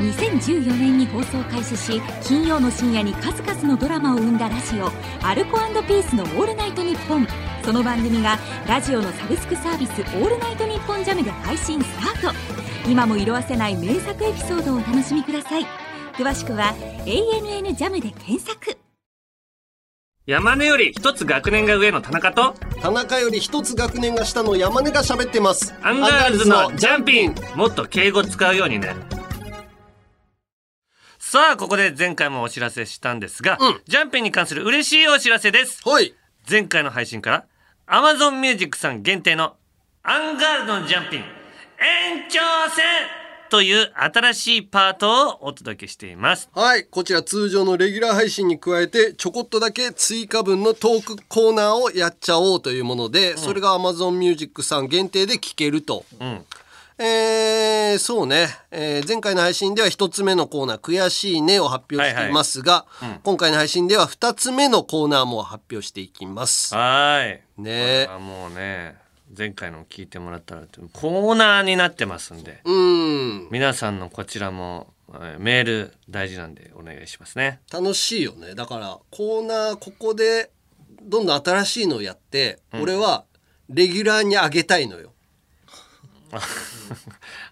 Speaker 9: 2014年に放送開始し金曜の深夜に数々のドラマを生んだラジオアルコピースの「オールナイトニッポン」その番組がラジオのサブスクサービス「オールナイトニッポンジャムで配信スタート。今も色あせない名作エピソードをお楽しみください。詳しくは「ANN ジャムで検索。
Speaker 1: 山根より一つ学年が上の田中と
Speaker 2: 田中より一つ学年が下の山根が喋ってます。
Speaker 1: アンガールズのジャンピン。もっと敬語使うようにね。さあここで前回もお知らせしたんですが、ジャンピンに関する嬉しいお知らせです。
Speaker 2: はい。
Speaker 1: 前回の配信から Amazon Music さん限定のアンガールズのジャンピン延長戦という新しいパートをお届けしています。
Speaker 2: はいこちら通常のレギュラー配信に加えてちょこっとだけ追加分のトークコーナーをやっちゃおうというもので、それが Amazon Music さん限定で聴けると、
Speaker 1: うん。
Speaker 2: えーそうね、えー前回の配信では一つ目のコーナー「悔しいね」を発表していますが、今回の配信では二つ目のコーナーも発表していきます。
Speaker 1: はーい。
Speaker 2: ね。
Speaker 1: あもうね前回の聞いてもらったらコーナーになってますんで
Speaker 2: うん。
Speaker 1: 皆さんのこちらもえーメール大事なんでお願いしますね。
Speaker 2: 楽しいよね。だからコーナーここでどんどん新しいのをやって、俺はレギュラーに上げたいのよ。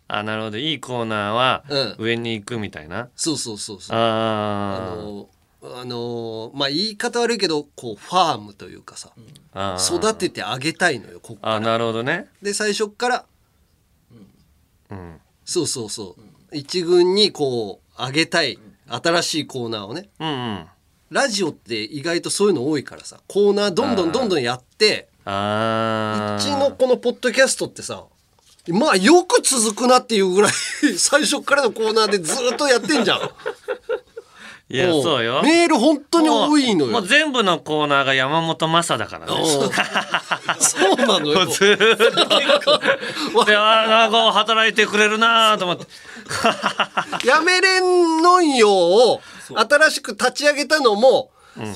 Speaker 1: あなるほど。いいコーナーは
Speaker 2: うん。
Speaker 1: 上に行くみたいな、
Speaker 2: そうそうそうそう。
Speaker 1: あー
Speaker 2: あのあのまあ言い方悪いけどこうファームというかさ
Speaker 1: あー。
Speaker 2: 育ててあげたいのよここ
Speaker 1: あなるほどね。
Speaker 2: で最初っから
Speaker 1: うん。
Speaker 2: そうそうそう。一軍にこう上げたい新しいコーナーをね。
Speaker 1: うんうん。
Speaker 2: ラジオって意外とそういうの多いからさコーナーどんどんどんどんやって
Speaker 1: あ
Speaker 2: うちのこのポッドキャストってさまあよく続くなっていうぐらい最初っからのコーナーでずっとやってんじゃん。
Speaker 1: いや
Speaker 2: も
Speaker 1: そうよ。
Speaker 2: メール本当に多いのよ。
Speaker 1: もう全部のコーナーが山本昌だからね。
Speaker 2: そうなのよ。
Speaker 1: ずーっと。であなんか働いてくれるなと思って。
Speaker 2: やめれんのんよを新しく立ち上げたのも、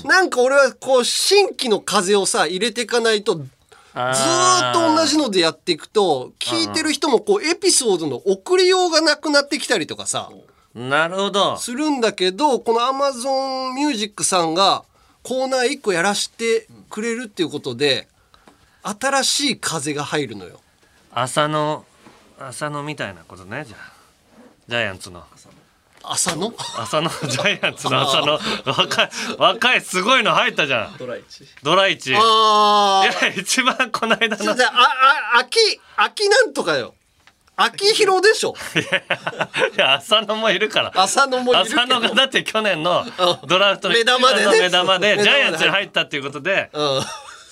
Speaker 2: なんか俺はこう新規の風をさ入れていかないとずーっと同じのでやっていくと聞いてる人もこうエピソードの送りようがなくなってきたりとかさ
Speaker 1: なるほど。
Speaker 2: するんだけどこの Amazon Music さんがコーナー1個やらしてくれるっていうことで新しい風が入るのよ。
Speaker 1: 浅野浅野みたいなことねじゃあ。ジャイアンツの。
Speaker 2: 朝の？
Speaker 1: 浅野 ジャイアンツの浅野若い若いすごいの入ったじゃん。
Speaker 7: ドライチ。
Speaker 1: ドライチ。いや一番この間の。
Speaker 2: じゃあああ秋秋なんとかよ秋広でしょ。
Speaker 1: いや浅野もいるから。
Speaker 2: 浅野も
Speaker 1: 浅野がだって去年のドラフトの
Speaker 2: 目玉でね。
Speaker 1: 目玉でジャイアンツに入ったっていうことで
Speaker 2: うん。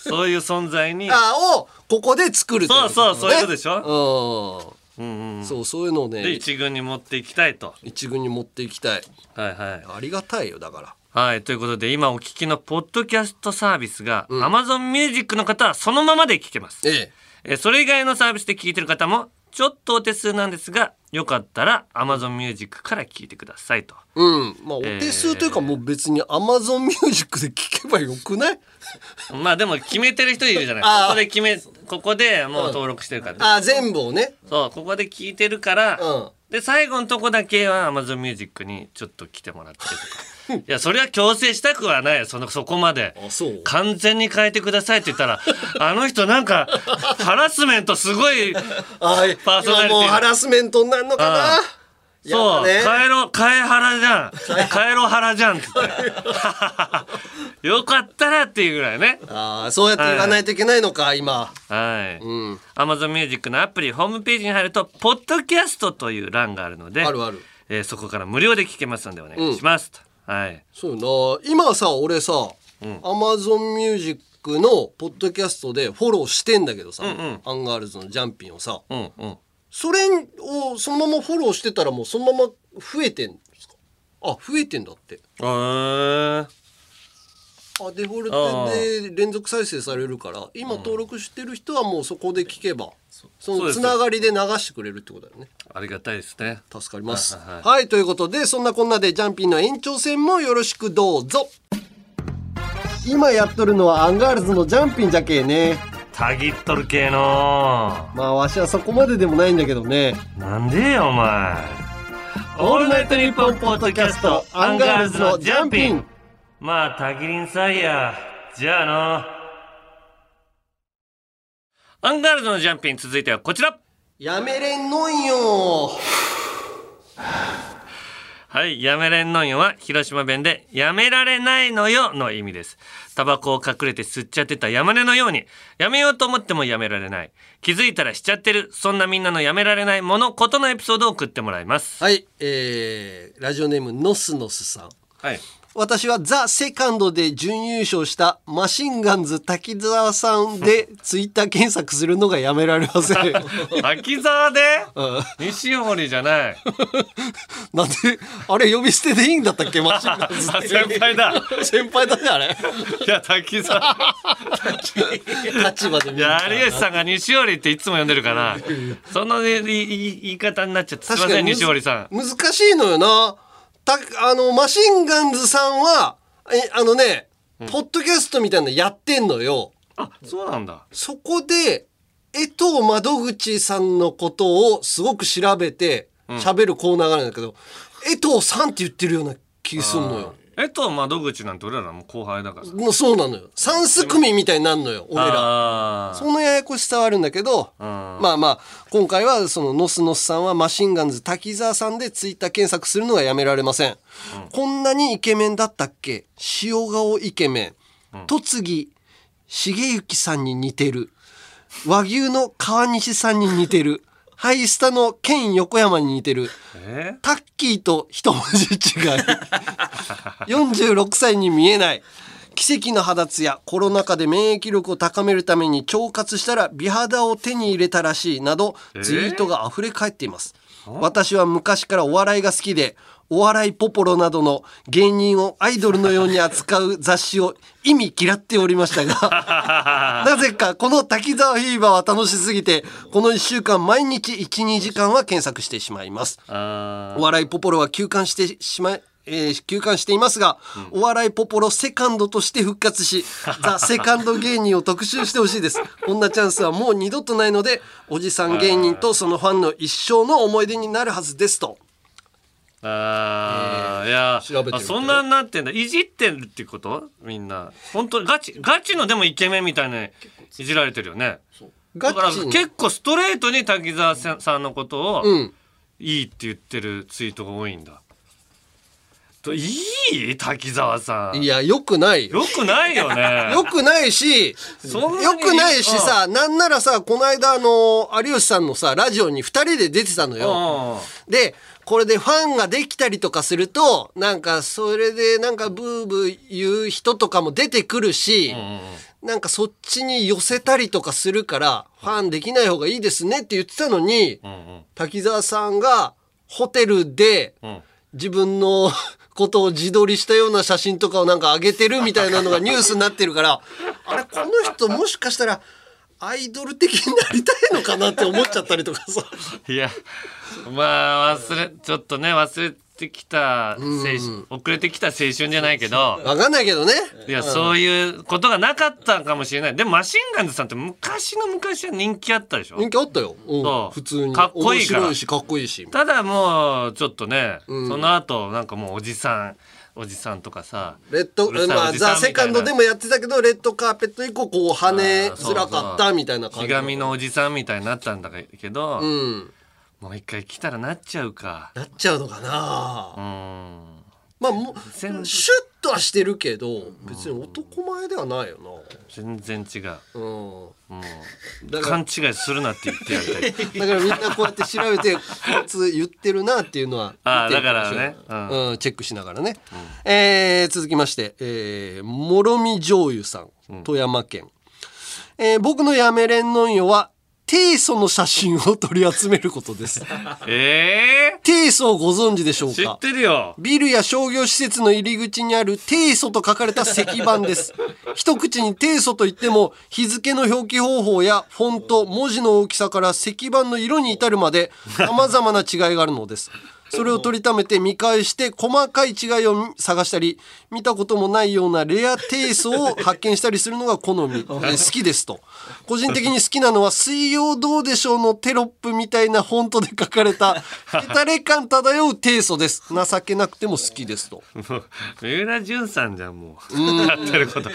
Speaker 1: そういう存在に。
Speaker 2: あをここで作る
Speaker 1: そうそうそういうことでし
Speaker 2: ょ？
Speaker 1: ょ
Speaker 2: うん
Speaker 1: うんうん。
Speaker 2: そうそういうのを
Speaker 1: で
Speaker 2: ね
Speaker 1: 一軍に持っていきたいと。
Speaker 2: 一軍に持っていきたい。
Speaker 1: はいはい。
Speaker 2: ありがたいよだから。
Speaker 1: はいということで今お聞きのポッドキャストサービスが、Amazon Music の方はそのままで聞けます、
Speaker 2: ええ。
Speaker 1: えーそれ以外のサービスで聞いてる方もちょっとお手数なんですがよかったら Amazon Music から聞いてくださいと。
Speaker 2: うん。まあお手数というかもう別に Amazon Music で聞けばよくない？
Speaker 1: まあでも決めてる人いるじゃない。
Speaker 2: あー。
Speaker 1: ここで決めここでもう登録してるから、
Speaker 2: あ全部をね。
Speaker 1: そうここで聞いてるから、
Speaker 2: うん。
Speaker 1: で最後のとこだけは Amazon Music にちょっと来てもらってとか。いやそれは強制したくはないよ。そのそこまで。
Speaker 2: あそう？
Speaker 1: 完全に変えてくださいって言ったらあの人なんか ハラスメントすごい
Speaker 2: あ
Speaker 1: パーソナリティ
Speaker 2: 今もうハラスメントになるのかな？
Speaker 1: あそう、
Speaker 2: ね
Speaker 1: 変えろ変え腹じゃん。変えろ腹じゃんっって。よかったらっていうぐらいね。
Speaker 2: ああそうやって言わないといけないのか今。
Speaker 1: はい、
Speaker 2: うん。
Speaker 1: Amazon Music のアプリホームページに入るとポッドキャストという欄があるので
Speaker 2: あるある。
Speaker 1: えーそこから無料で聞けますのでお願いします、と。はい。
Speaker 2: そうよな。今さ俺さ、Amazon Music のポッドキャストでフォローしてんだけどさ、
Speaker 1: んうん。
Speaker 2: アンガールズのジャンピンをさ。
Speaker 1: うんうん
Speaker 2: それをそのままフォローしてたらもうそのまま増えてんですか？あ増えてんだって。
Speaker 1: えー、
Speaker 2: あデフォルトで連続再生されるから今登録してる人はもうそこで聞けば、そのつながりで流してくれるってことだよね。
Speaker 1: ありがたいですね。
Speaker 2: 助かります。
Speaker 1: はいはい。
Speaker 2: はい、ということでそんなこんなでジャンピンの延長戦もよろしくどうぞ。今やっとるのはアンガールズのジャンピンじゃけえね
Speaker 1: たぎっとる系の。
Speaker 2: まあわしはそこまででもないんだけどね。
Speaker 1: なんでよお前。オールナイトニッポンポッドキャストアンガールズのジャンピン。まあたぎりんさいや。じゃあのアンガールズのジャンピン続いてはこちら。
Speaker 2: やめれんのんよ
Speaker 1: はい、やめれんのんよは広島弁でやめられないのよの意味です。タバコを隠れて吸っちゃってた山根のようにやめようと思ってもやめられない。気づいたらしちゃってる。そんなみんなのやめられないもの、ことのエピソードを送ってもらいます。
Speaker 2: はい、えー、ラジオネームノスノスさん
Speaker 1: はい。
Speaker 2: 私はザ・セカンドで準優勝したマシンガンズ滝沢さんで ツイッター検索するのがやめられません。
Speaker 1: 秋沢で？
Speaker 2: うん
Speaker 1: 西堀じゃない。
Speaker 2: なんで、あれ呼び捨てでいいんだったっけ？マシンガンズ。
Speaker 1: 先輩だ。
Speaker 2: 先輩だね、あれ。
Speaker 1: いや、滝沢。
Speaker 2: 立場で
Speaker 1: いや、有吉さんが西堀っていつも呼んでるから、そのねいい言い方になっちゃって、すいません、西堀さん。
Speaker 2: 難しいのよな。た、あの、マシンガンズさんは、え、あのね、ポッドキャストみたいなのやってんのよ。
Speaker 1: あ、そうなんだ。
Speaker 2: そこで、江藤窓口さんのことをすごく調べて喋るコーナーがあるんだけど、江藤さんって言ってるような気すんのよ。
Speaker 1: えと窓口なんて俺らも後輩だから。
Speaker 2: もうそうなのよ。三す組みたいになるのよ、俺ら。そのややこしさはあるんだけど、まあまあ、今回はそのノスノスさんはマシンガンズ滝沢さんでツイッター検索するのがやめられません。こんなにイケメンだったっけ？塩顔イケメン。戸次重幸さんに似てる。和牛の川西さんに似てる。ハイスタのケン横山に似てる。
Speaker 1: え？
Speaker 2: タッキーと一文字違い。46歳に見えない。奇跡の肌ツヤ、コロナ禍で免疫力を高めるために腸活したら美肌を手に入れたらしいなど、
Speaker 1: え？ー
Speaker 2: ツイートが溢れ返っています。私は昔からお笑いが好きで、お笑いポポロなどの芸人をアイドルのように扱う雑誌を意味嫌っておりましたが、なぜかこの滝沢フィーバーは楽しすぎて、この1週間毎日1、2時間は検索してしまいます。お笑いポポロは休館してしまい、えー休館していますが、お笑いポポロセカンドとして復活し、ザ・セカンド芸人を特集してほしいです。こんなチャンスはもう二度とないので、おじさん芸人とそのファンの一生の思い出になるはずですと。
Speaker 1: あーいや
Speaker 2: 調べて
Speaker 1: そんなんなってんだ。いじってるってこと？みんな。本当ガチガチのでもイケメンみたいない。じられてるよね。だから結構ストレートに滝沢さんのことを
Speaker 2: うん。
Speaker 1: いいって言ってるツイートが多いんだ。といい滝沢さん。
Speaker 2: いや、よくない。よ。
Speaker 1: よくないよね。
Speaker 2: よくないし、よくないしさ、なんならさ、この間あの、有吉さんのさ、ラジオに二人で出てたのよ。で、これでファンができたりとかすると、なんかそれでなんかブーブー言う人とかも出てくるし、なんかそっちに寄せたりとかするから、ファンできない方がいいですねって言ってたのに、滝沢さんがホテルで自分の ことを自撮りしたような写真とかをなんか上げてるみたいなのがニュースになってるから、あれ、この人もしかしたらアイドル的になりたかなって思っちゃったりとかさ。
Speaker 1: いやまあ忘れちょっとね忘れてきた青春遅れてきた青春じゃないけど
Speaker 2: わかんないけどね。
Speaker 1: いや、
Speaker 2: うん
Speaker 1: そういうことがなかったかもしれないでもマシンガンズさんって昔の昔は人気あったでしょ？
Speaker 2: 人気あったよ。うん
Speaker 1: そう
Speaker 2: 普通に。
Speaker 1: かっこいいから
Speaker 2: 面白いし、かっこいいし。
Speaker 1: ただもうちょっとね、
Speaker 2: うん
Speaker 1: その後なんかもうおじさんおじさんとかさ
Speaker 2: レッド、まあ、ザ・セカンドでもやってたけど、レッドカーペット以降、こう、跳ねづらかったみたいな感じ。
Speaker 1: ひがみのおじさんみたいになったんだけど、
Speaker 2: うん。
Speaker 1: もう一回来たらなっちゃうか。
Speaker 2: なっちゃうのかな。
Speaker 1: うん。
Speaker 2: まあ、もう、シュ
Speaker 1: 全
Speaker 2: ッとはしてるけど、別に男前ではないよ
Speaker 1: 全然違う。
Speaker 2: な。うん。
Speaker 1: もう勘違いするなって言ってやりたい。
Speaker 2: だからみんなこうやって調べて、こいつ言ってるなっていうのは
Speaker 1: あだからね。う。
Speaker 2: うん、チェックしながらね。えー続きまして、えー、もろみ醤油さん、富山県。えー僕のやめれんのんよは、低素の写真を取り集めることです。
Speaker 1: ええ
Speaker 2: 低素をご存知でしょう
Speaker 1: 知っ
Speaker 2: か
Speaker 1: てるよ
Speaker 2: ビルや商業施設の入り口にある低素と書かれた石板です。一口に低素と言っても日付の表記方法やフォント、文字の大きさから石板の色に至るまで様々な違いがあるのです。それを取りためて見返して細かい違いを探したり見たこともないようなレアテイストを発見したりするのが好み。え ー好きですと。個人的に好きなのは「水曜どうでしょう」のテロップみたいなフォントで書かれたヘタレ感漂うテイストです。情けなくても好きですと。
Speaker 1: 三浦淳さんじゃんもう。やってること。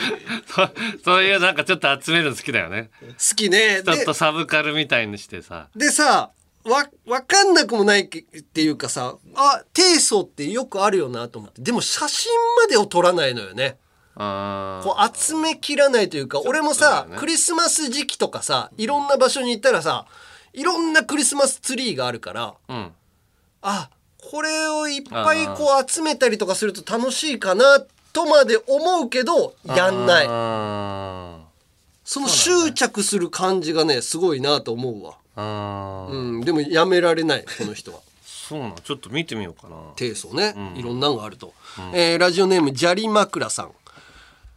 Speaker 1: そそういうなんかちょっと集めるの好きだよね。
Speaker 2: 好きね。で
Speaker 1: ちょっとサブカルみたいにしてさ。
Speaker 2: でさわ分かんなくもないっていうかさあ低層ってよくあるよなと思って。でも写真までを撮らないのよね。
Speaker 1: あ
Speaker 2: こう集めきらないというか俺もさ、クリスマス時期とかさいろんな場所に行ったらさいろんなクリスマスツリーがあるから
Speaker 1: ーうん。
Speaker 2: あこれをいっぱいこう集めたりとかすると楽しいかなとまで思うけどやんない。
Speaker 1: あ
Speaker 2: その執着する感じがねすごいなと思うわ
Speaker 1: ーあー。
Speaker 2: うんでもやめられないこの人は。
Speaker 1: そうなのちょっと見てみようかな。
Speaker 2: 低層ね、いろんなのがあると、えーラジオネーム砂利枕さん。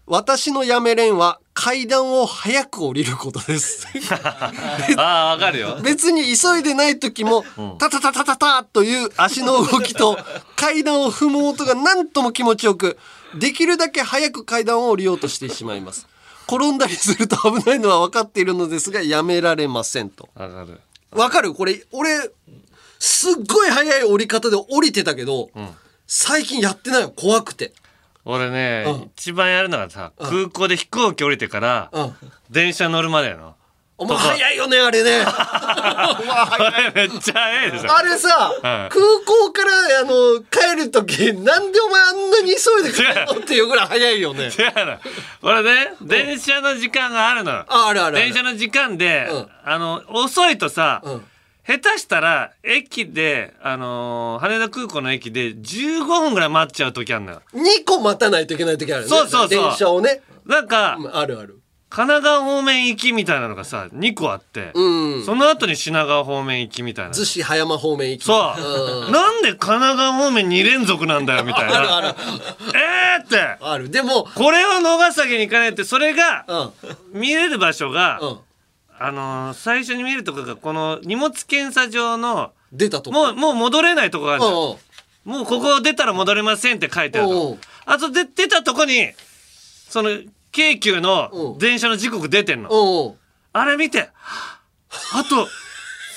Speaker 2: 私のやめれんは階段を早く降りることです。
Speaker 1: ああわかるよ。
Speaker 2: 別に急いでない時も、タタタタタタという足の動きと階段を踏む音が何とも気持ちよくできるだけ早く階段を降りようとしてしまいます転んだりすると危ないのは分かっているのですがやめられませんと。
Speaker 1: わかる。
Speaker 2: わかる？これ俺すっごい早い降り方で降りてたけど、最近やってないよ。怖くて。
Speaker 1: 俺ね、
Speaker 2: うん。
Speaker 1: 一番やるのがさ空港で飛行機降りてから、
Speaker 2: うん。
Speaker 1: 電車乗るまでやの
Speaker 2: お前早いよねあれね。
Speaker 1: めっちゃ早い。でしょ
Speaker 2: あれさ、
Speaker 1: はい。
Speaker 2: 空港からあの帰る時なんでお前あんなに急いで帰るのっていうぐらい早いよね。
Speaker 1: 違うの。俺ね電車の時間があるの。よ
Speaker 2: ああるあるある。
Speaker 1: 電車の時間で、
Speaker 2: うん。
Speaker 1: あの遅いとさ、
Speaker 2: うん。
Speaker 1: 下手したら駅で、あのー羽田空港の駅で15分ぐらい待っちゃう時あるのよ。
Speaker 2: 2個待たないといけない時あるよね。
Speaker 1: そうそうそう。
Speaker 2: 電車をね。
Speaker 1: なんか、
Speaker 2: うんあるある
Speaker 1: 神奈川方面行きみたいなのがさ2個あって、
Speaker 2: うん。
Speaker 1: その後に品川方面行きみたいな。
Speaker 2: 逗子葉山方面行き。
Speaker 1: そう、
Speaker 2: うん。
Speaker 1: なんで神奈川方面2連続なんだよみたいな。
Speaker 2: あるある。
Speaker 1: えーって。
Speaker 2: ある。でも
Speaker 1: これを逃すわけにいかないってそれが
Speaker 2: うん。
Speaker 1: 見れる場所が、
Speaker 2: うん。
Speaker 1: あのー最初に見るとこがこの荷物検査場の
Speaker 2: 出たとこ。
Speaker 1: もうもう戻れないとこがあるじゃん
Speaker 2: うんうん。
Speaker 1: もうここ出たら戻れませんって書いてあるとあとで出たとこにその京急
Speaker 2: う
Speaker 1: の
Speaker 2: ん
Speaker 1: 電車の時刻出てんの。あれ見て。あと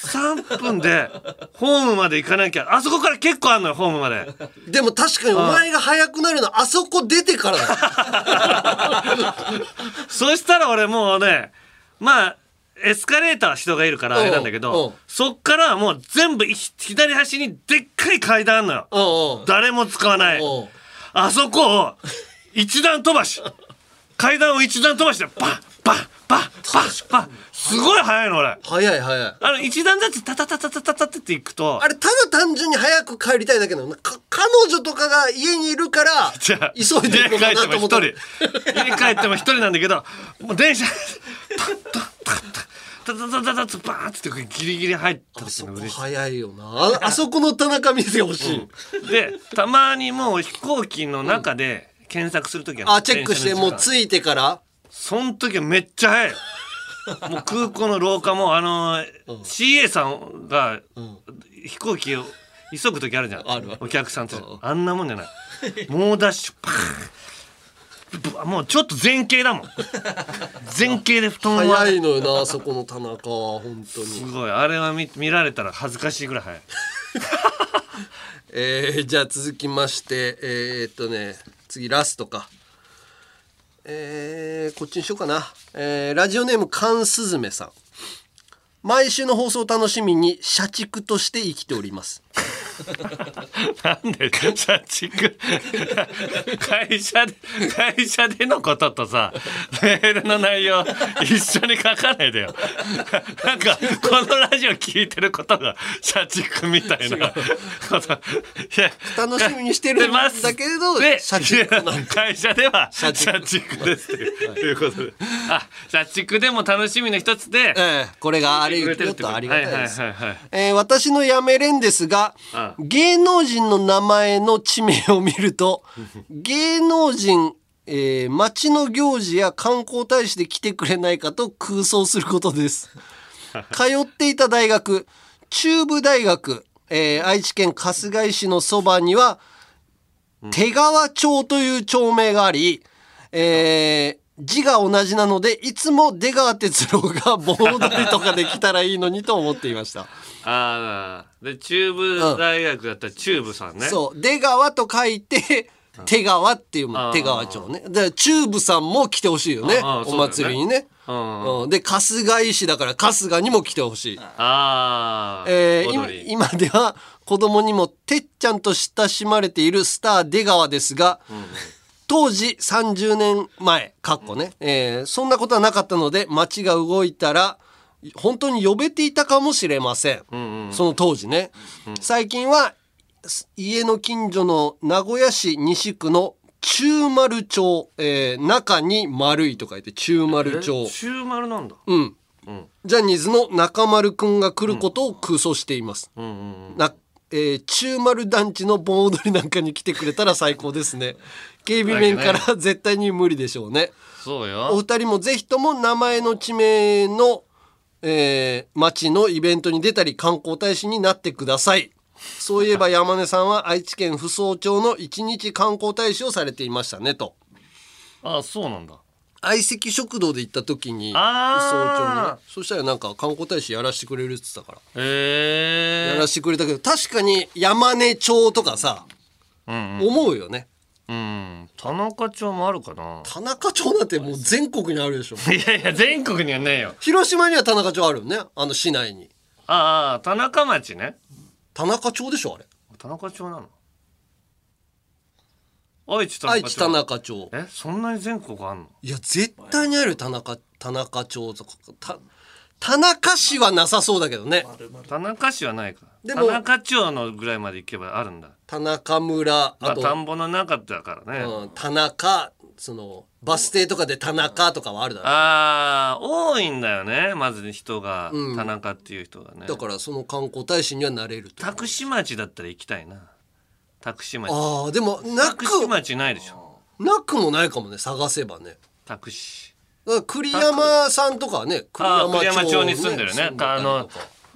Speaker 1: 3分でホームまで行かなきゃ。あそこから結構あんのよホームまで。
Speaker 2: でも確かにお前が早くなるのはあそこ出てからだ。
Speaker 1: そしたら俺もうねまあエスカレーターは人がいるからあれなんだけ
Speaker 2: うん
Speaker 1: どそっからはもう全部ひ左端にでっかい階段あんのよ。誰も使わない。あそこを一段飛ばし階段を一段飛ばしてバッバッバッバッバッ。すごい速いの俺。
Speaker 2: 早い早い。
Speaker 1: あの一段ずつタタタタタタタっていくと
Speaker 2: あれただ単純に早く帰りたいだけなのか彼女とかが家にいるから
Speaker 1: じゃあ
Speaker 2: 急いで
Speaker 1: 家帰っても一人家に帰っても一人なんだけどもう電車タッタッタッタッタタタタタタバーンってギリギリ入った時の嬉し
Speaker 2: 早いよなああそこの田中見てほしい、
Speaker 1: いでたまにもう飛行機の中で検索する時は
Speaker 2: あチェックしてもう
Speaker 1: い
Speaker 2: ついてから。
Speaker 1: そん時はめっちゃ早い。もう空港の廊下もあの CA さんが飛行機を急ぐ時あるじゃん。
Speaker 2: あるある
Speaker 1: お客さんって。あんなもんじゃない。猛ダッシュパー。もうちょっと前傾だもん。前傾で布団は
Speaker 2: 早いのよなあそこの田中は本当
Speaker 1: す
Speaker 2: に
Speaker 1: ごい。あれは見見られたら恥ずかしいぐらい早い。
Speaker 2: えー、じゃあ続きましてえー、っとね次ラストか。えー、こっちにしようかな、えー、ラジオネームカンスズメさん。毎週の放送を楽しみに社畜として生きております。
Speaker 1: なんで社畜。会社で会社でのこととさメールの内容一緒に書かないでよ。なんかこのラジオ聞いてることが社畜みたいなこと。いや
Speaker 2: 楽しみにしてるんだけれど
Speaker 1: で
Speaker 2: 社畜。
Speaker 1: 会社では社
Speaker 2: 社
Speaker 1: 畜
Speaker 2: 畜
Speaker 1: ですということで。あ社畜でも楽しみの一つで
Speaker 2: ええこれがあれ
Speaker 1: くれてる
Speaker 2: よ
Speaker 1: ってこと。
Speaker 2: とありがたいです。えー私のやめれんですが
Speaker 1: あ
Speaker 2: 芸能人の名前の地名を見ると芸能人、えー町の行事や観光大使で来てくれないかと空想することです。通っていた大学中部大学えー愛知県春日井市のそばには手川町という町名があり、えー字が同じなのでいつも出川哲朗が盆踊りとかできたらいいのにと思っていました。
Speaker 1: ああで中部大学だったら中部さんね、
Speaker 2: そう。出川と書いて手川っていう手川町ね。だから中部さんも来てほしいよねお祭りにね。
Speaker 1: うん
Speaker 2: うん。で春日井市だから春日にも来てほしい。
Speaker 1: ああ、
Speaker 2: えー今では子供にもてっちゃんと親しまれているスター出川ですが、当時30年前かっこね、えーそんなことはなかったので街が動いたら本当に呼べていたかもしれません、その当時ね、最近はす家の近所の名古屋市西区の中丸町、えー中に丸いと書いて中丸町。
Speaker 1: え中丸なんだ。
Speaker 2: うん。
Speaker 1: うん。
Speaker 2: ジャニーズの中丸くんが来ることを空想しています。
Speaker 1: うんうんうん。
Speaker 2: なえー中丸団地の盆踊りなんかに来てくれたら最高ですね。警備面から絶対に無理でしょうね。
Speaker 1: そうよ
Speaker 2: お二人もぜひとも名前の地名の、えー町のイベントに出たり観光大使になってください。そういえば山根さんは愛知県扶桑町の一日観光大使をされていましたねと。
Speaker 1: あそうなんだ
Speaker 2: 相席食堂で行った時に扶桑町にねそしたらなんか観光大使やらせてくれるって言ってたから。
Speaker 1: へえ
Speaker 2: やらせてくれたけど確かに山根町とかさ、
Speaker 1: うんうん
Speaker 2: 思うよね
Speaker 1: うん。田中町もあるかな。
Speaker 2: 田中町なんてもう全国にあるでしょ。
Speaker 1: いやいや全国にはねえよ。
Speaker 2: 広島には田中町あるよね。あの市内に。
Speaker 1: ああ田中町ね。
Speaker 2: 田中町でしょあれ。
Speaker 1: 田中町なの。愛知田中町
Speaker 2: 愛知田中町。
Speaker 1: えそんなに全国あんの？
Speaker 2: いや絶対にあるよ田中田中町とか。た田中市はなさそうだけどね。
Speaker 1: 田中市はないか。
Speaker 2: でも
Speaker 1: 田中町のぐらいまで行けばあるんだ。
Speaker 2: 田中村
Speaker 1: まあ
Speaker 2: あと、
Speaker 1: 田んぼの中だからね、
Speaker 2: うん、田中そのバス停とかで田中とかはあるだろ
Speaker 1: ああ多いんだよね。まず人が、
Speaker 2: うん。
Speaker 1: 田中っていう人がね。
Speaker 2: だからその観光大使にはなれると。
Speaker 1: タクシ町だったら行きたいな。タクシ町。
Speaker 2: ああでもな
Speaker 1: タクシ町ないでしょ。
Speaker 2: なくもないかもね探せばね。
Speaker 1: タクシ
Speaker 2: だから栗山さんとかはね
Speaker 1: ああ栗山町に住んでるね。あの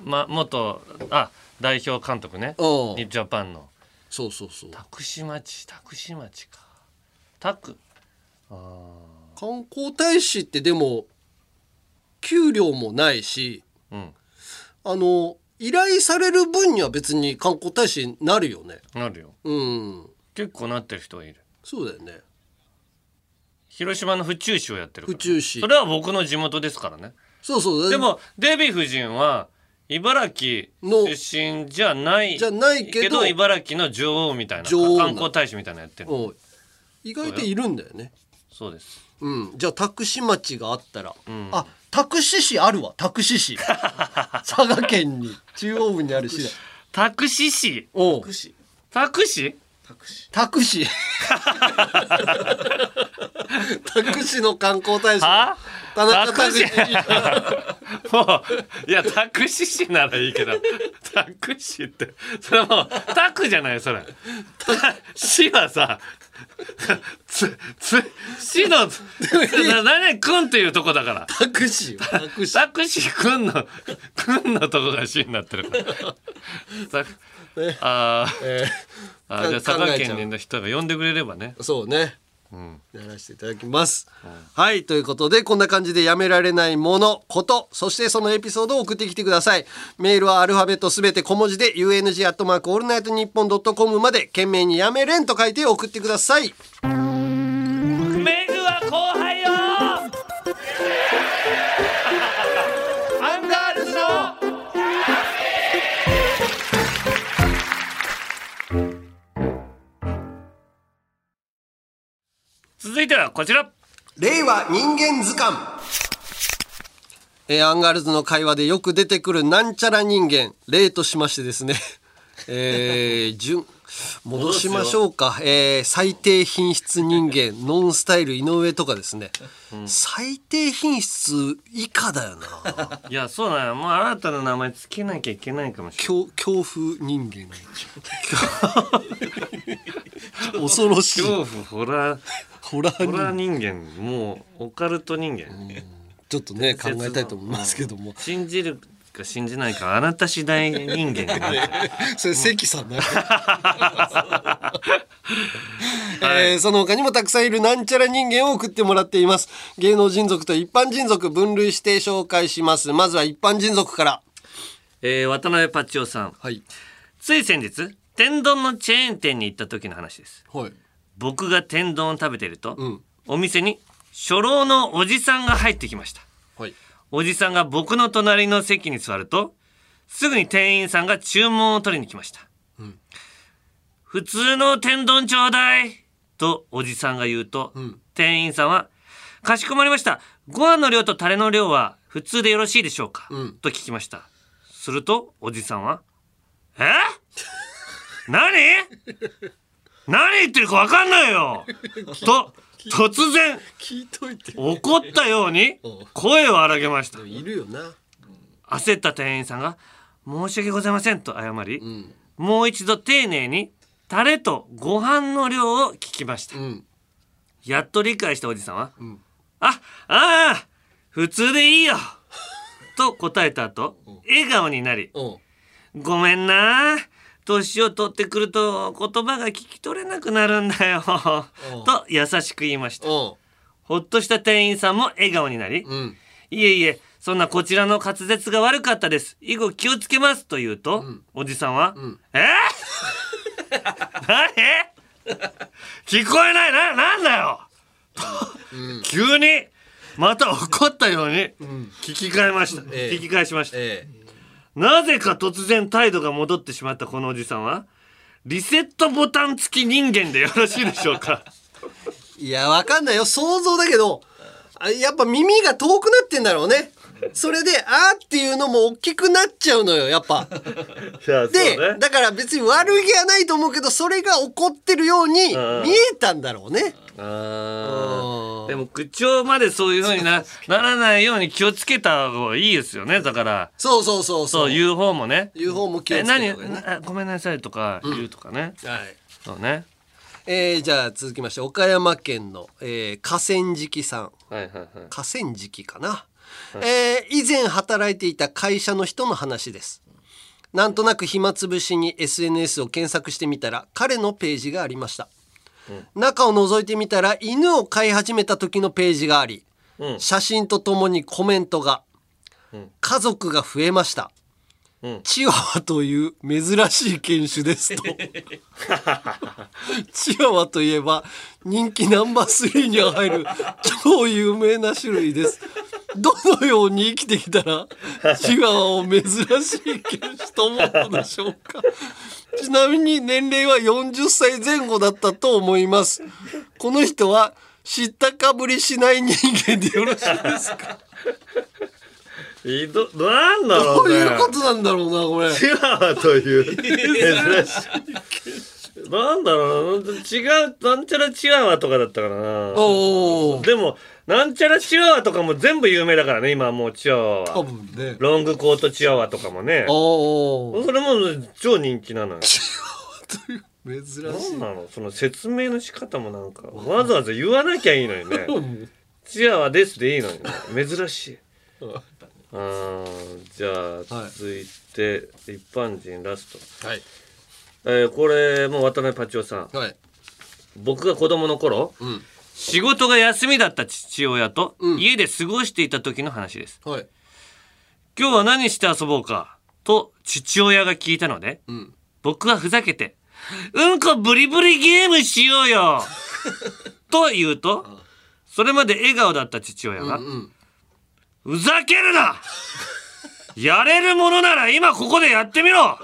Speaker 1: ま元あ代表監督ね。ジャパンの。
Speaker 2: そうそうそう。
Speaker 1: タクシ町タクシ町か。タク。
Speaker 2: 観光大使ってでも給料もないし
Speaker 1: うん。
Speaker 2: あの依頼される分には別に観光大使になるよね。
Speaker 1: なるよ。
Speaker 2: うん。
Speaker 1: 結構なってる人がいる。
Speaker 2: そうだよね
Speaker 1: 広島の府中市をやってる
Speaker 2: 府中市。
Speaker 1: それは僕の地元ですからね。
Speaker 2: そうそう。
Speaker 1: でもデヴィ夫人は茨城出身じゃない
Speaker 2: じゃないけど
Speaker 1: 茨城の女王みたいな観光大使みたいなのやってる
Speaker 2: うん意外といるんだよね。
Speaker 1: そうです。
Speaker 2: うん。じゃあタクシ町があったら、
Speaker 1: ん。
Speaker 2: あタクシ市あるわ。タクシ市。佐賀県に。中央部にある市だ
Speaker 1: タクシ市。
Speaker 2: おう
Speaker 1: タクシ
Speaker 2: タクシタクシの観光大使。
Speaker 1: は？
Speaker 2: 田中
Speaker 1: タクシ
Speaker 2: タクシ
Speaker 1: もういやタクシ市ならいいけどタクシってそれはもうタクじゃないそれ。市はさつつ市のな何くんっていうとこだから。
Speaker 2: タクシタクシ
Speaker 1: タクシーくんのくんのとこが市になってるから。さあー、
Speaker 2: え
Speaker 1: あーじゃあ
Speaker 2: か
Speaker 1: 佐賀県の人が呼んでくれればね。
Speaker 2: ーそうね。
Speaker 1: うん。
Speaker 2: やらせていただきます、はいということでこんな感じでやめれんのんよのことそしてそのエピソードを送ってきてください。メールはアルファベットすべて小文字で UNG アットマークオールナイトニッポンドットコムまで件名にやめれんと書いて送ってください
Speaker 1: 続いてはこちら。
Speaker 2: 令和人間図鑑。えーアンガールズの会話でよく出てくるなんちゃら人間。例としましてですね。えー、順戻しましょうか、えー最低品質人間。ノンスタイル井上とかですね、最低品質以下だよな。い
Speaker 1: やそうだよもう新たな名前つけなきゃいけないかもしれない
Speaker 2: 恐恐怖人間恐ろしい。
Speaker 1: 恐怖ホラー
Speaker 2: ホラー人
Speaker 1: 間。もうオカルト人間。
Speaker 2: ちょっとね考えたいと思いますけども。
Speaker 1: 信じるか信じないかあなた次第人間にな。っちゃう
Speaker 2: それ関さんだ、えーその他にもたくさんいるなんちゃら人間を送ってもらっています。芸能人族と一般人族分類して紹介します。まずは一般人族から。
Speaker 1: えー渡辺パッチオさん、
Speaker 2: はい。
Speaker 1: つい先日天丼のチェーン店に行った時の話です。
Speaker 2: はい
Speaker 1: 僕が天丼を食べていると、
Speaker 2: ん。
Speaker 1: お店に初老のおじさんが入ってきました。
Speaker 2: はい。
Speaker 1: おじさんが僕の隣の席に座るとすぐに店員さんが注文を取りに来ました、普通の天丼ちょうだいとおじさんが言うと、店員さんは「かしこまりました。ご飯の量とタレの量は普通でよろしいでしょうか、と聞きました。するとおじさんは「え？何？何言ってるか分かんないよ! 」と突然。
Speaker 2: 聞いといて。
Speaker 1: 怒ったように声を荒げました。
Speaker 2: いるよな。
Speaker 1: 焦った店員さんが「申し訳ございません」と謝り、もう一度丁寧にタレとご飯の量を聞きました、
Speaker 2: ん。
Speaker 1: やっと理解したおじさんは「あああ普通でいいよ」と答えた後笑顔になり
Speaker 2: うん「
Speaker 1: ごめんな年を取ってくると言葉が聞き取れなくなるんだよ」と優しく言いました。
Speaker 2: うん。
Speaker 1: ほっとした店員さんも笑顔になり、
Speaker 2: ん。
Speaker 1: いえいえ、そんなこちらの滑舌が悪かったです。以後気をつけますと言うと、おじさんは、え？何？聞こえないな、なんだよ、と急に、また怒ったように聞き換えました。
Speaker 2: ええ。
Speaker 1: 聞き返しました。
Speaker 2: え
Speaker 1: なぜか突然態度が戻ってしまったこのおじさんは、リセットボタン付き人間でよろしいでしょうか？
Speaker 2: え いやわかんないよ。想像だけどあやっぱ耳が遠くなってんだろうね。それで「あ」っていうのも大きくなっちゃうのよやっぱ。で、だから別に悪気はないと思うけどそれが起こってるように見えたんだろうね。
Speaker 1: あーでも口調までそういう風になならないように気をつけた方がいいですよね。だから。
Speaker 2: そうそうそうそう。
Speaker 1: 言う方もね。
Speaker 2: 言う方も気を
Speaker 1: え
Speaker 2: つけた
Speaker 1: 何
Speaker 2: 方がいい。ね
Speaker 1: あごめんなさいとか言うとかね、
Speaker 2: はい。
Speaker 1: そうね。
Speaker 2: えー、じゃあ続きまして岡山県の、えー、河川敷さん。
Speaker 1: はいはいはい。
Speaker 2: 河川敷かな、えー以前働いていた会社の人の話です。なんとなく暇つぶしに SNS を検索してみたら彼のページがありました、中を覗いてみたら犬を飼い始めた時のページがあり、
Speaker 1: うん。
Speaker 2: 写真とともにコメントが、家族が増えました、チワワという珍しい犬種ですと。チワワといえば人気ナンバー3には入る超有名な種類です。どのように生きてきたらチワワを珍しい犬種と思うのでしょうか。ちなみに年齢は40歳前後だったと思います。この人は知ったかぶりしない人間でよろしいですか？
Speaker 1: いどなんだろ
Speaker 2: どう
Speaker 1: うね
Speaker 2: いうことなんだろうなこれ。
Speaker 1: チワワという。珍しい。なんだろうな違うなんちゃらチワワとかだったからなでもなんちゃらチワワとかも全部有名だからね今はもうチワワは。
Speaker 2: 多分ね。
Speaker 1: ロングコートチワワとかもね。それも超人気なのよ。
Speaker 2: 珍しい。
Speaker 1: なんなの？その説明の仕方もなんかわざわざ言わなきゃいいのにね。チワワですでいいのにね。珍しい あーじゃあ続いて一般人ラスト。
Speaker 2: はい。
Speaker 1: えーこれもう渡辺パチオさん。
Speaker 2: はい。
Speaker 1: 僕が子供の頃
Speaker 2: うん。
Speaker 1: 仕事が休みだった父親と
Speaker 2: うん。
Speaker 1: 家で過ごしていた時の話です。
Speaker 2: はい。
Speaker 1: 今日は何して遊ぼうかと父親が聞いたので
Speaker 2: うん。
Speaker 1: 僕はふざけて「うんこブリブリゲームしようよ! 」と言うとそれまで笑顔だった父親が
Speaker 2: うん「
Speaker 1: ふざけるな！やれるものなら今ここでやってみろ!」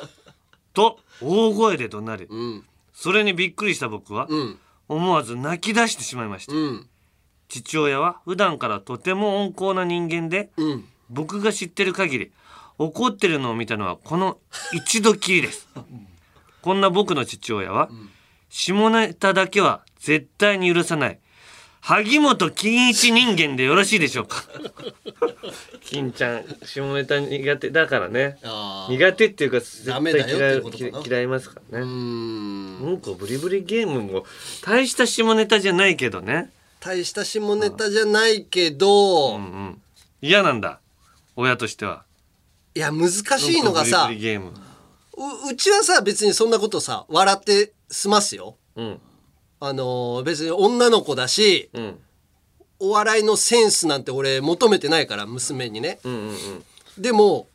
Speaker 1: と大声で怒鳴り
Speaker 2: うん。
Speaker 1: それにびっくりした僕は
Speaker 2: うん。
Speaker 1: 思わず泣き出してしまいました
Speaker 2: うん。
Speaker 1: 父親は普段からとても温厚な人間で
Speaker 2: うん。
Speaker 1: 僕が知ってる限り怒ってるのを見たのはこの一度きりです。こんな僕の父親は下ネタだけは絶対に許さない萩本欽一人間でよろしいでしょうか？金ちゃん下ネタ苦手だからね。苦手っていうか絶対嫌い嫌いますから
Speaker 2: う
Speaker 1: ね
Speaker 2: ん。
Speaker 1: うんこブリブリゲームも大した下ネタじゃないけどね。
Speaker 2: 大した下ネタじゃないけど、
Speaker 1: うんうん。嫌なんだ。親としては。
Speaker 2: いや難しいのがさうちはさ別にそんなことさ笑って済ますよ。
Speaker 1: うん
Speaker 2: あのー別に女の子だし
Speaker 1: うん。
Speaker 2: お笑いのセンスなんて俺求めてないから娘にね。
Speaker 1: うんうんうん。
Speaker 2: でも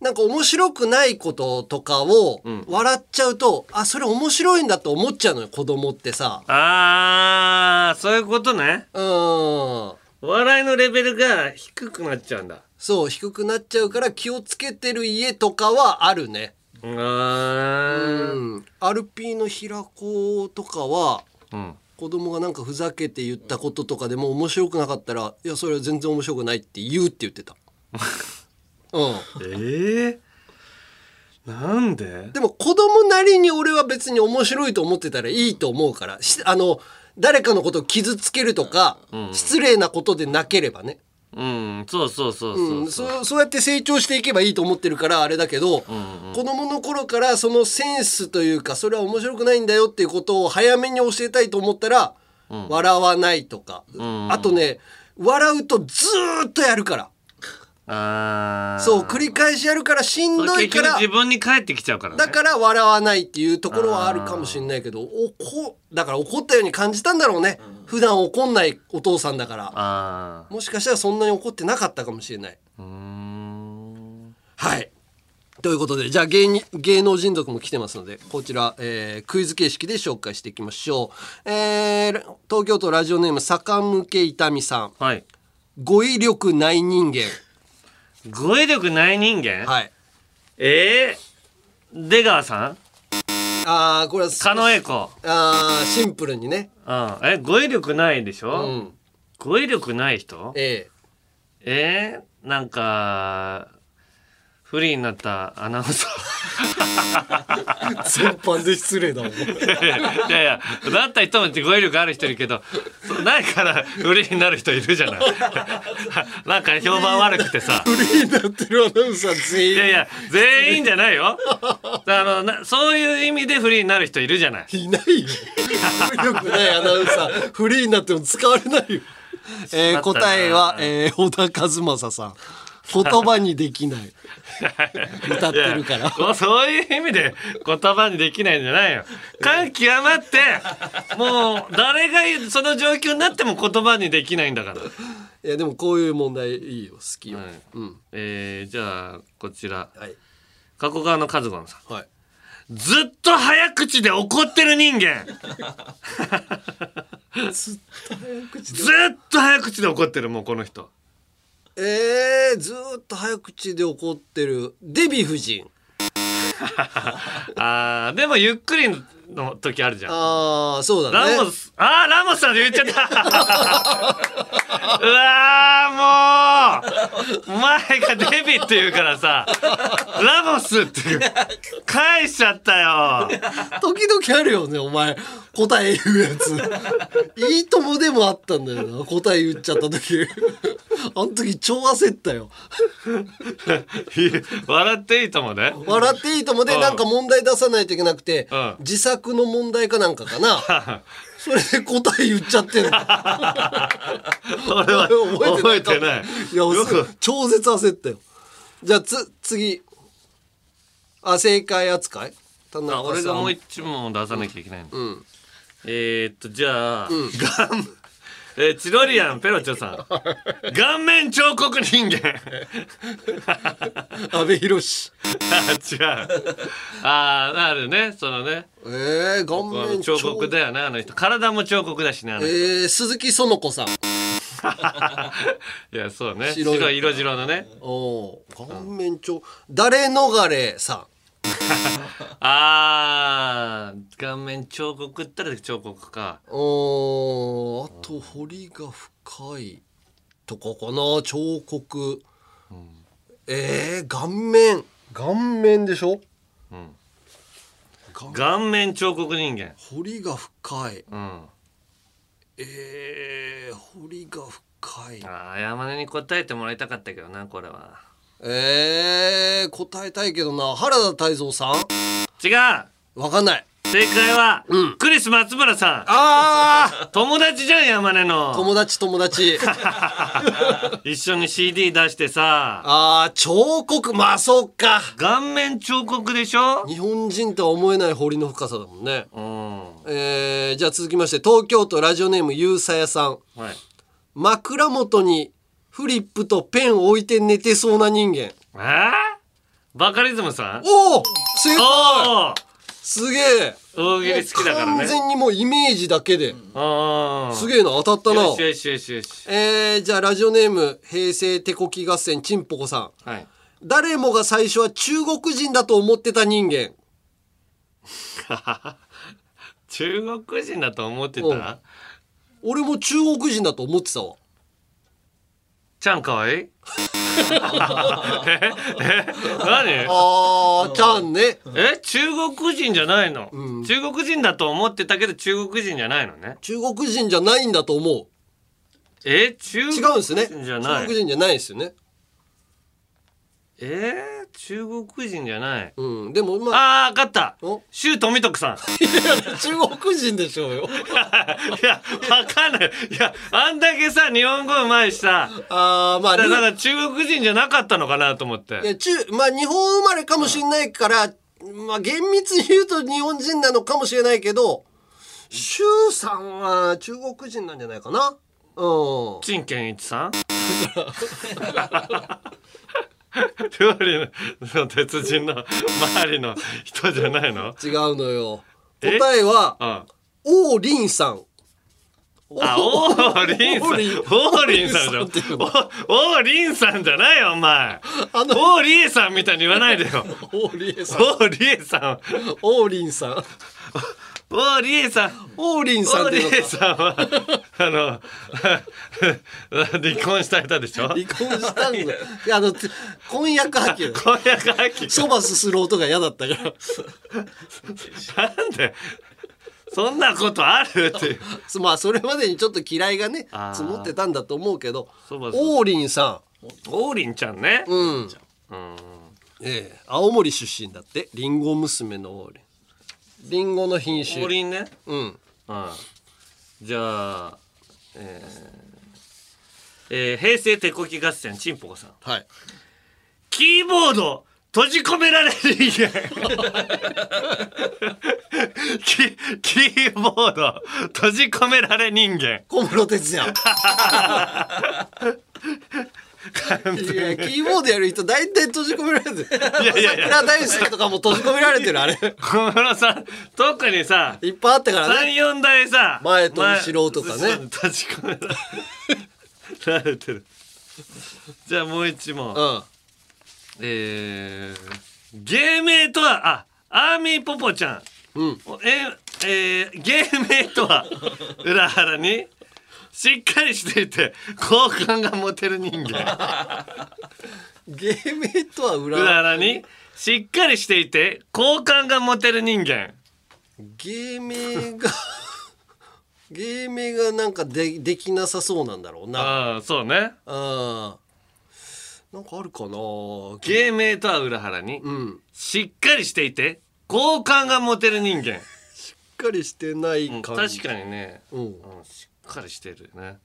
Speaker 2: なんか面白くないこととかを
Speaker 1: ん。
Speaker 2: 笑っちゃうと、あそれ面白いんだと思っちゃうのよ子供ってさ。
Speaker 1: あーそういうことね。
Speaker 2: うん。
Speaker 1: お笑いのレベルが低くなっちゃうんだ。
Speaker 2: そう低くなっちゃうから気をつけてる家とかはあるね
Speaker 1: うー。
Speaker 2: うん。んアルピーの平子とかは
Speaker 1: うん。
Speaker 2: 子供がなんかふざけて言ったこととかでも面白くなかったら「いやそれは全然面白くない」って言うって言ってた。うん、
Speaker 1: ええなんで？
Speaker 2: でも子供なりに俺は別に面白いと思ってたらいいと思うからしあの誰かのことを傷つけるとか、失礼なことでなければね、
Speaker 1: うんそうそうそう
Speaker 2: うん、
Speaker 1: そう。
Speaker 2: そうそうやって成長していけばいいと思ってるからあれだけど、
Speaker 1: んうん。
Speaker 2: 子供の頃からそのセンスというかそれは面白くないんだよっていうことを早めに教えたいと思ったら、笑わないとか、
Speaker 1: ん。
Speaker 2: あとね笑うとずーっとやるから。
Speaker 1: あー。
Speaker 2: そう繰り返しやるからしんどいから
Speaker 1: 自分に返ってきちゃうからね。
Speaker 2: だから笑わないっていうところはあるかもしれないけど怒だから怒ったように感じたんだろうね、普段怒んないお父さんだから。
Speaker 1: あ
Speaker 2: もしかしたらそんなに怒ってなかったかもしれない。はい。ということでじゃあ芸人芸能人族も来てますのでこちら、えークイズ形式で紹介していきましょう、えー東京都ラジオネーム坂向け痛みさん。
Speaker 1: はい。
Speaker 2: 語彙力ない人間
Speaker 1: 語彙力ない人間？
Speaker 2: はい。
Speaker 1: えー、出川さん？
Speaker 2: ああこれは
Speaker 1: 狩野英孝。
Speaker 2: あーシンプルにね。
Speaker 1: うんえ語彙力ないでしょ、
Speaker 2: うん。
Speaker 1: 語彙力ない人？
Speaker 2: え
Speaker 1: え。ー、なんかフリーになったアナウンサ
Speaker 2: え全般で失礼だもん
Speaker 1: ーいやいやだった人も語彙力ある人いるけどないからフリーになる人いるじゃない なんか評判悪くてさ
Speaker 2: フリーになってるアナウンサー全員
Speaker 1: いやいや全員じゃないよあのなそういう意味でフリーになる人いるじゃない
Speaker 2: いないよ。よくないアナウンサー、フリーになっても使われないよ。えー答えは、えー、小田和正さん。言葉にできない。歌ってるから
Speaker 1: そういう意味で言葉にできないんじゃないよ感極まってもう誰がその状況になっても言葉にできないんだから、
Speaker 2: いや、でもこういう問題いいよ。好きよ。
Speaker 1: はい
Speaker 2: うん。
Speaker 1: えー、じゃあこちら
Speaker 2: はい。
Speaker 1: 加古川の和子さん
Speaker 2: はい。
Speaker 1: ずっと早口で怒ってる人間
Speaker 2: ずっと早口
Speaker 1: で怒ってるもうこの人
Speaker 2: えー、ずーっと早口で怒ってるデヴィ夫人。
Speaker 1: あでもゆっくりの時あるじゃん
Speaker 2: ああ、そうだね。
Speaker 1: ラモス、あーラモスさん言っちゃった。うわーもう、お前がデビって言うからさ、ラモスって言う返しちゃったよ。
Speaker 2: 時々あるよね、お前。答え言うやつ。いいともでもあったんだよな。答え言っちゃった時。あの時超焦ったよ。
Speaker 1: 笑っていいともね。
Speaker 2: 笑っていいともで
Speaker 1: うん
Speaker 2: なんか問題出さないといけなくて、
Speaker 1: うん
Speaker 2: 自作の問題かなんかかな。それで答え言っちゃってんの。
Speaker 1: 俺は覚えてない。
Speaker 2: いや、
Speaker 1: よく
Speaker 2: 超絶焦ったよ。じゃあつ、次。あ、正解扱い？田中さん。
Speaker 1: あ俺がもう一問出さなきゃいけないの。
Speaker 2: うん。
Speaker 1: えー、っと、じゃあ、顔えーチロリアンペロチョさん。顔面彫刻人間。
Speaker 2: 安倍博士。
Speaker 1: あ違う。ああ、あるね、そのね。
Speaker 2: えー、顔面
Speaker 1: 彫刻だよね、あの人。体も彫刻だしね、あの人。
Speaker 2: えー、鈴木園子さん。
Speaker 1: いや、そうね。
Speaker 2: 白い
Speaker 1: 色白のね。
Speaker 2: おー顔面彫、誰逃れさん。
Speaker 1: ああ、顔面彫刻ったら彫刻か。
Speaker 2: おーあと彫りが深いとかかな彫刻、えー、顔面顔面でしょ？
Speaker 1: 顔面彫刻人間。
Speaker 2: 彫りが深い
Speaker 1: うん。
Speaker 2: えー、彫りが深い
Speaker 1: ああ、山根に答えてもらいたかったけどな、これは。
Speaker 2: えー、答えたいけどな。原田泰造さん？
Speaker 1: 違う。
Speaker 2: わかんない。
Speaker 1: 正解は、クリス松村さん。
Speaker 2: あ
Speaker 1: 友達じゃん山根
Speaker 2: あ
Speaker 1: の。
Speaker 2: 友達友達。
Speaker 1: 一緒に CD 出してさ。
Speaker 2: ああ彫刻。まあそっか。
Speaker 1: 顔面彫刻でしょ？
Speaker 2: 日本人とは思えない彫りの深さだもんね。
Speaker 1: うん。
Speaker 2: えー、じゃあ続きまして東京都ラジオネームゆうさやさん。
Speaker 1: はい。
Speaker 2: 枕元にフリップとペンを置いて寝てそうな人間。
Speaker 1: えー、バカリズムさん？
Speaker 2: おお正解！すげえ！
Speaker 1: 大喜利好きだから
Speaker 2: 完
Speaker 1: ね
Speaker 2: 全にもうイメージだけで。
Speaker 1: あ
Speaker 2: すげえな当たったな。
Speaker 1: よしよしよしよし。
Speaker 2: えー、じゃあラジオネーム平成手こき合戦ちんぽこさん。
Speaker 1: はい。
Speaker 2: 誰もが最初は中国人だと思ってた人間。
Speaker 1: 中国人だと思って
Speaker 2: うん。
Speaker 1: た
Speaker 2: 俺も中国人だと思ってたわ
Speaker 1: ちゃんかわい？いえ？え？何？
Speaker 2: あーちゃんね。
Speaker 1: え？中国人じゃないの、
Speaker 2: うん。
Speaker 1: 中国人だと思ってたけど中国人じゃないのね？
Speaker 2: 中国人じゃないんだと思う。
Speaker 1: え？中
Speaker 2: 違うんですね。
Speaker 1: 国人じゃない
Speaker 2: 中国人じゃないですよね。
Speaker 1: え？ー、中国人じゃない。
Speaker 2: うん。でもまあ。
Speaker 1: あー分かった。
Speaker 2: お？
Speaker 1: 周富徳さん。
Speaker 2: 中国人でしょうよ。
Speaker 1: いやわかんない。いやあんだけさ日本語うまいしさ。
Speaker 2: あーまあ
Speaker 1: だ
Speaker 2: ル
Speaker 1: から中国人じゃなかったのかなと思って。
Speaker 2: いや中まあ日本生まれかもしれないからまあ厳密に言うと日本人なのかもしれないけど周さんは中国人なんじゃないかな。うん。
Speaker 1: 陳健一さん？料理の鉄人の周りの人じゃないの？
Speaker 2: 違うのよ
Speaker 1: え？
Speaker 2: 答えは
Speaker 1: あ
Speaker 2: 王林さん
Speaker 1: あ、オーリンさん。オ
Speaker 2: 王林
Speaker 1: ーリンさんじゃん。
Speaker 2: 王林さん
Speaker 1: じゃないよ、お前。
Speaker 2: あの
Speaker 1: オーリエさんみたいに言わないでよ。
Speaker 2: 王林さん
Speaker 1: オーリエさん。
Speaker 2: 王林さん
Speaker 1: オーリエさん。
Speaker 2: 王林さん
Speaker 1: オーリエ
Speaker 2: っていうのか。
Speaker 1: さんは、あの、離婚した人でしょ？
Speaker 2: 離婚したんだ。よあのて婚約破棄。
Speaker 1: 婚約破棄
Speaker 2: そばすする音が嫌だったから。
Speaker 1: なんで、そんなことあるって。
Speaker 2: まあそれまでにちょっと嫌いがね積もってたんだと思うけど王林さ
Speaker 1: オーリンちゃんね。
Speaker 2: ん。うん
Speaker 1: うん。
Speaker 2: ええ青森出身だって。リンゴ娘の王林リンゴの品
Speaker 1: オ
Speaker 2: 種
Speaker 1: ーリンね。
Speaker 2: うん
Speaker 1: うん。じゃあ、えーえー平成手こき合戦ちんぽこさん。
Speaker 2: はい
Speaker 1: キーボード閉じ込められる人間 キキーボード閉じ込められ人間
Speaker 2: 小室哲哉 いやキーボードやる人大体閉じ込められてる。
Speaker 1: いやいやいや。
Speaker 2: 桜大輔とかも閉じ込められてるあれ。
Speaker 1: 小室さん特にさ
Speaker 2: いっぱいあったからね。
Speaker 1: 34代さ
Speaker 2: 前と後ろとかね。
Speaker 1: 閉じ込められてる。じゃあもう一問、
Speaker 2: うん。
Speaker 1: えー、芸名とはあアーミーポポちゃん。
Speaker 2: うん。
Speaker 1: ええー、芸名とは裏腹にしっかりしていて好感が持てる人間。
Speaker 2: 芸名とは裏。
Speaker 1: 裏腹にしっかりしていて好感が持てる人間。
Speaker 2: 芸名が 芸名がなんかでできなさそうなんだろうな。
Speaker 1: ああそうね。
Speaker 2: あなんかあるかな。
Speaker 1: 芸名とは裏腹に
Speaker 2: うん。
Speaker 1: しっかりしていて好感が持てる人間、
Speaker 2: しっかりしてない
Speaker 1: うん
Speaker 2: 感じ、
Speaker 1: 確かにね、
Speaker 2: うん
Speaker 1: かりしてるね。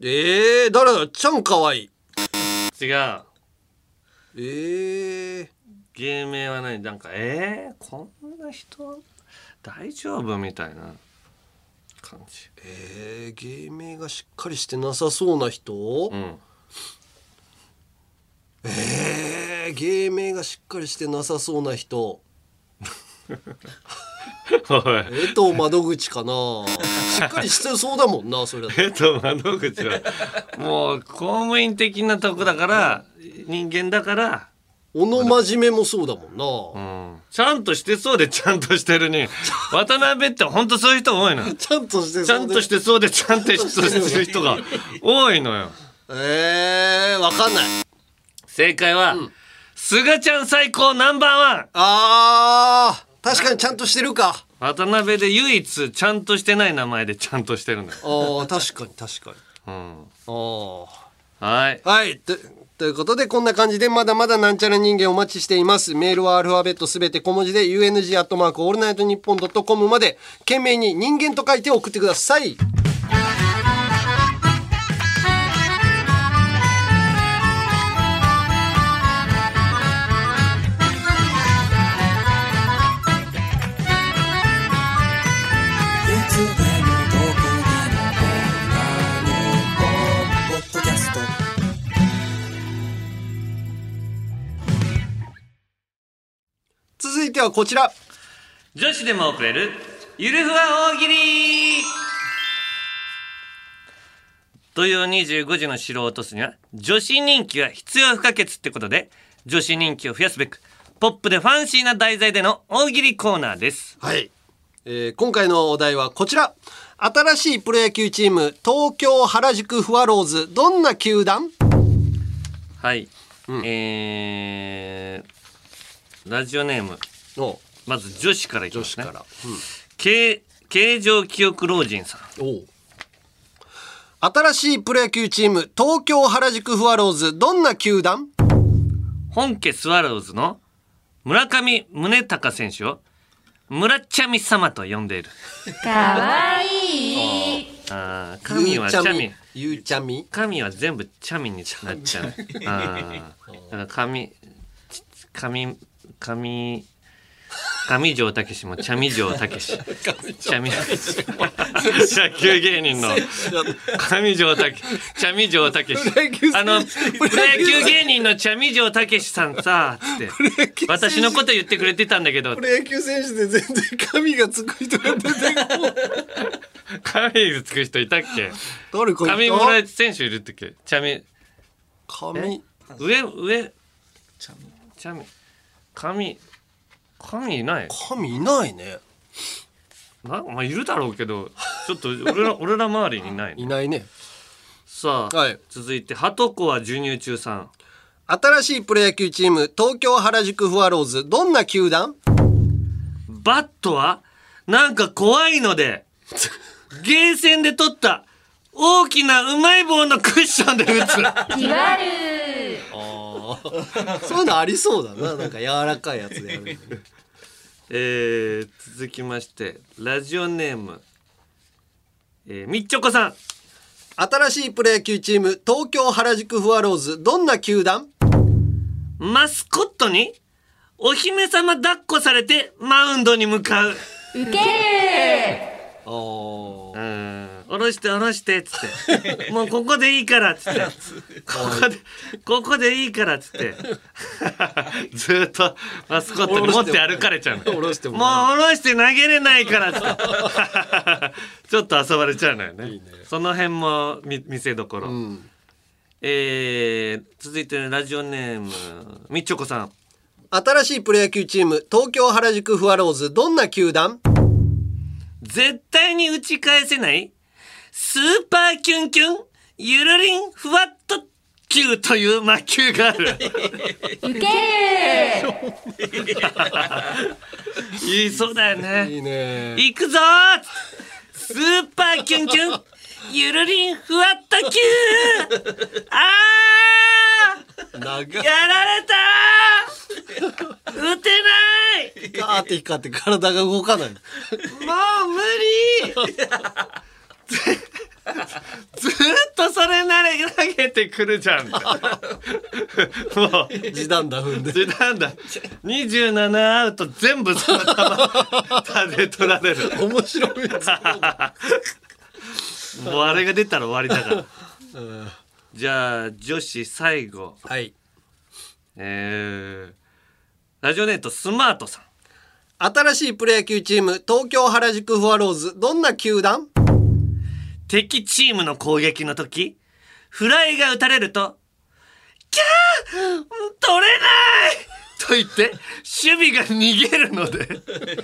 Speaker 2: えー、誰だ？ちゃんかわい。い
Speaker 1: 違う。
Speaker 2: えー、
Speaker 1: 芸名は何なんかえー、こんな人？大丈夫みたいな感じ。
Speaker 2: えー、芸名がしっかりしてなさそうな人、
Speaker 1: うん。
Speaker 2: えー、芸名がしっかりしてなさそうな人 江藤窓口かな。しっかりしてそうだもんなそれだと。
Speaker 1: えっと窓口は。もう公務員的なとこだから人間だから、
Speaker 2: 小野真面目もそうだもんな、
Speaker 1: うん、ちゃんとしてそうでちゃんとしてるに。渡辺って本当そういう人多いの。よ
Speaker 2: ちゃんとしてそうで。
Speaker 1: ちゃんとしてそうでちゃんとしてる人が多いのよ。
Speaker 2: えー、わかんない。
Speaker 1: 正解は、菅ちゃん最高ナンバーワン。
Speaker 2: あー確かにちゃんとしてるか。
Speaker 1: 渡辺で唯一ちゃんとしてない名前でちゃんとしてるのよ、
Speaker 2: あー確かに確かに。
Speaker 1: うん、
Speaker 2: あー。
Speaker 1: はい。
Speaker 2: はい。ということでこんな感じでまだまだなんちゃら人間お待ちしています。メールはアルファベットすべて小文字で UNG アットマークオールナイトニッポンドットコムまで件名に人間と書いて送ってください続いてはこちら。
Speaker 1: 女子でも送れるゆるふわ大喜利。土曜25時の城を落とすには女子人気は必要不可欠ってことで女子人気を増やすべくポップでファンシーな題材での大喜利コーナーです。
Speaker 2: はい、えー今回のお題はこちら。新しいプロ野球チーム東京原宿フワローズどんな球団？
Speaker 1: はい、えー、ラジオネーム
Speaker 2: お
Speaker 1: まず女子からいきますね。
Speaker 2: 女子から、
Speaker 1: 形形状記憶老人さん。
Speaker 2: 新しいプロ野球チーム東京原宿フワローズどんな球団？
Speaker 1: 本家スワローズの村上宗隆選手を村っちゃみ様と呼んでいる。
Speaker 9: かわいい。
Speaker 1: あー神はチャミ。
Speaker 2: ゆうちゃみ？
Speaker 1: 神は全部チャミになっちゃう。あーだから神ち神神上条武史もチャミ城武史。チャミ野球芸人の。上条武チャミ城武史。あのプロ野球芸人のチャミ城武史さんさつって。私のこと言ってくれてたんだけど。
Speaker 2: プロ野球選手で全然神がつく人が出てこない
Speaker 1: 神がつく人いたっけ？
Speaker 2: 誰かいた？
Speaker 1: 上村選手いるってっけ？チャミ
Speaker 2: 神
Speaker 1: 上？上？チャミ神神いない。
Speaker 2: 神いないね。
Speaker 1: なまあいるだろうけどちょっと 俺ら俺ら周りにいないね。
Speaker 2: いないね。
Speaker 1: さあ、
Speaker 2: はい。
Speaker 1: 続いてハトコは授乳中さん。
Speaker 2: 新しいプロ野球チーム東京原宿フワローズどんな球団？
Speaker 1: バットはなんか怖いのでゲーセンで取った大きなうまい棒のクッションで打つ。
Speaker 9: 気悪
Speaker 2: そういうのありそうだな。なんか柔らかいやつでやるのね
Speaker 1: えー、続きましてラジオネーム、えー、みっちょこさん。
Speaker 2: 新しいプロ野球チーム東京原宿フワローズどんな球団？
Speaker 1: マスコットにお姫様抱っこされてマウンドに向かう。
Speaker 9: ウケる
Speaker 2: お
Speaker 1: うん下ろして下ろしてっつって。もうここでいいからっつって。ここでここでいいからっつって。ずーっとマスコットに持って歩かれちゃうの。
Speaker 2: 下ろしても
Speaker 1: もう下ろして投げれないからっつって。ちょっと遊ばれちゃうのよね。その辺も見見せどころ、
Speaker 2: うん。
Speaker 1: えー、続いてラジオネームみっちょこさん。
Speaker 2: 新しいプロ野球チーム東京原宿フワローズどんな球団？
Speaker 1: 絶対に打ち返せないスーパーキュンキュンゆるりんふわっと球という魔球がある。
Speaker 9: ウケる
Speaker 1: 言いそうだよね。
Speaker 2: いいね。
Speaker 1: 行くぞー。スーパーキュンキュンゆるりんふわっと球あー。やられたー。打てない。
Speaker 2: ガーって光って体が動かない。
Speaker 1: もう無理ず っとそれなれ投げてくるじゃん。もう
Speaker 2: 時短だ踏んで。
Speaker 1: 時短だ。27アウト全部その球で取られる。
Speaker 2: 面白いやつ。
Speaker 1: もうあれが出たら終わりだから。じゃあ女子最後。
Speaker 2: はい。
Speaker 1: えー、ラジオネートスマートさん。
Speaker 2: 新しいプロ野球チーム東京原宿フワローズどんな球団？
Speaker 1: 敵チームの攻撃の時フライが打たれると「キャー取れない! 」と言って守備が逃げるので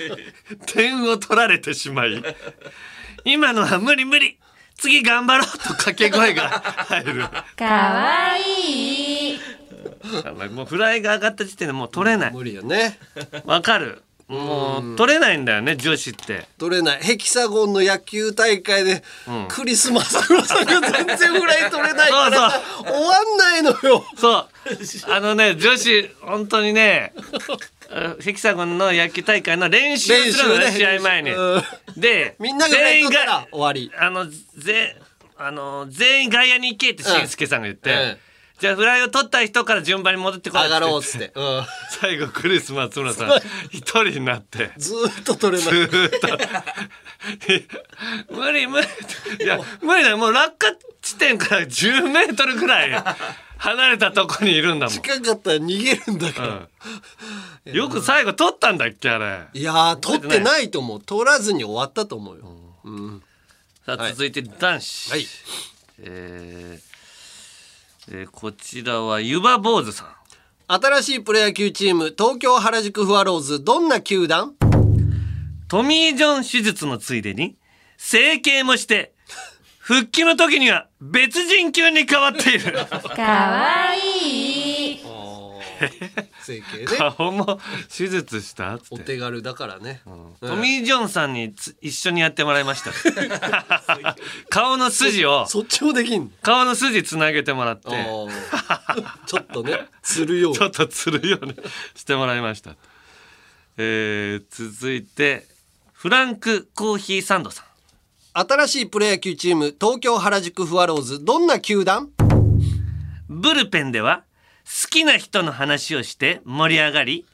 Speaker 1: 点を取られてしまい今のは無理無理次頑張ろうと掛け声が入る。
Speaker 9: かわいい。
Speaker 1: もうフライが上がった時点でもう取れない。
Speaker 2: 無理よね。
Speaker 1: わかるもう取れないんだよね女子って。
Speaker 2: 取れない。ヘキサゴンの野球大会で、クリスマス黒さんが全然フライ取れないからさ終わんないのよ。
Speaker 1: そう。あのね女子本当にねあ ヘキサゴンの野球大会の練習をするのね
Speaker 2: ね
Speaker 1: 試合前に。
Speaker 2: うん。
Speaker 1: で
Speaker 2: みんなが
Speaker 1: 全員が
Speaker 2: 終わり。
Speaker 1: あのぜあの全員外野に行けってしん。すけさんが言って、
Speaker 2: うん
Speaker 1: じゃあフライを取った人から順番に戻ってこい
Speaker 2: 上がろうっつって、うん、
Speaker 1: 最後クリス松村さん 一人になって。
Speaker 2: ずーっと取れ
Speaker 1: ず
Speaker 2: ない。
Speaker 1: ーっと。無理無理。いや無理だよ。もう落下地点から10メートルぐらい離れたとこにいるんだもん、
Speaker 2: 近かったら逃げるんだから、
Speaker 1: うん、よく最後取ったんだっけあれ。
Speaker 2: いやー取ってないと思う。取らずに終わったと思うよ、うん。
Speaker 1: さあ続いて男子、
Speaker 2: はい。
Speaker 1: えーえーこちらは湯葉坊主さん。
Speaker 2: 新しいプロ野球チーム東京原宿フワローズどんな球団？
Speaker 1: トミー・ジョン手術のついでに整形もして復帰の時には別人級に変わっている。
Speaker 9: かわいい
Speaker 2: 整形ね。
Speaker 1: 顔も手術した？っつって。
Speaker 2: お手軽だからね、
Speaker 1: トミー・ジョンさんにつ一緒にやってもらいました。顔の筋を
Speaker 2: そっちもできんの？
Speaker 1: 顔の筋つなげてもらって。
Speaker 2: ちょっとねつるよう
Speaker 1: ちょっとつるようにしてもらいました。えー、続いてフランクコーヒーサンドさん。
Speaker 2: 新しいプロ野球チーム東京原宿フワローズどんな球団？
Speaker 1: ブルペンでは好きな人の話をして盛り上がり、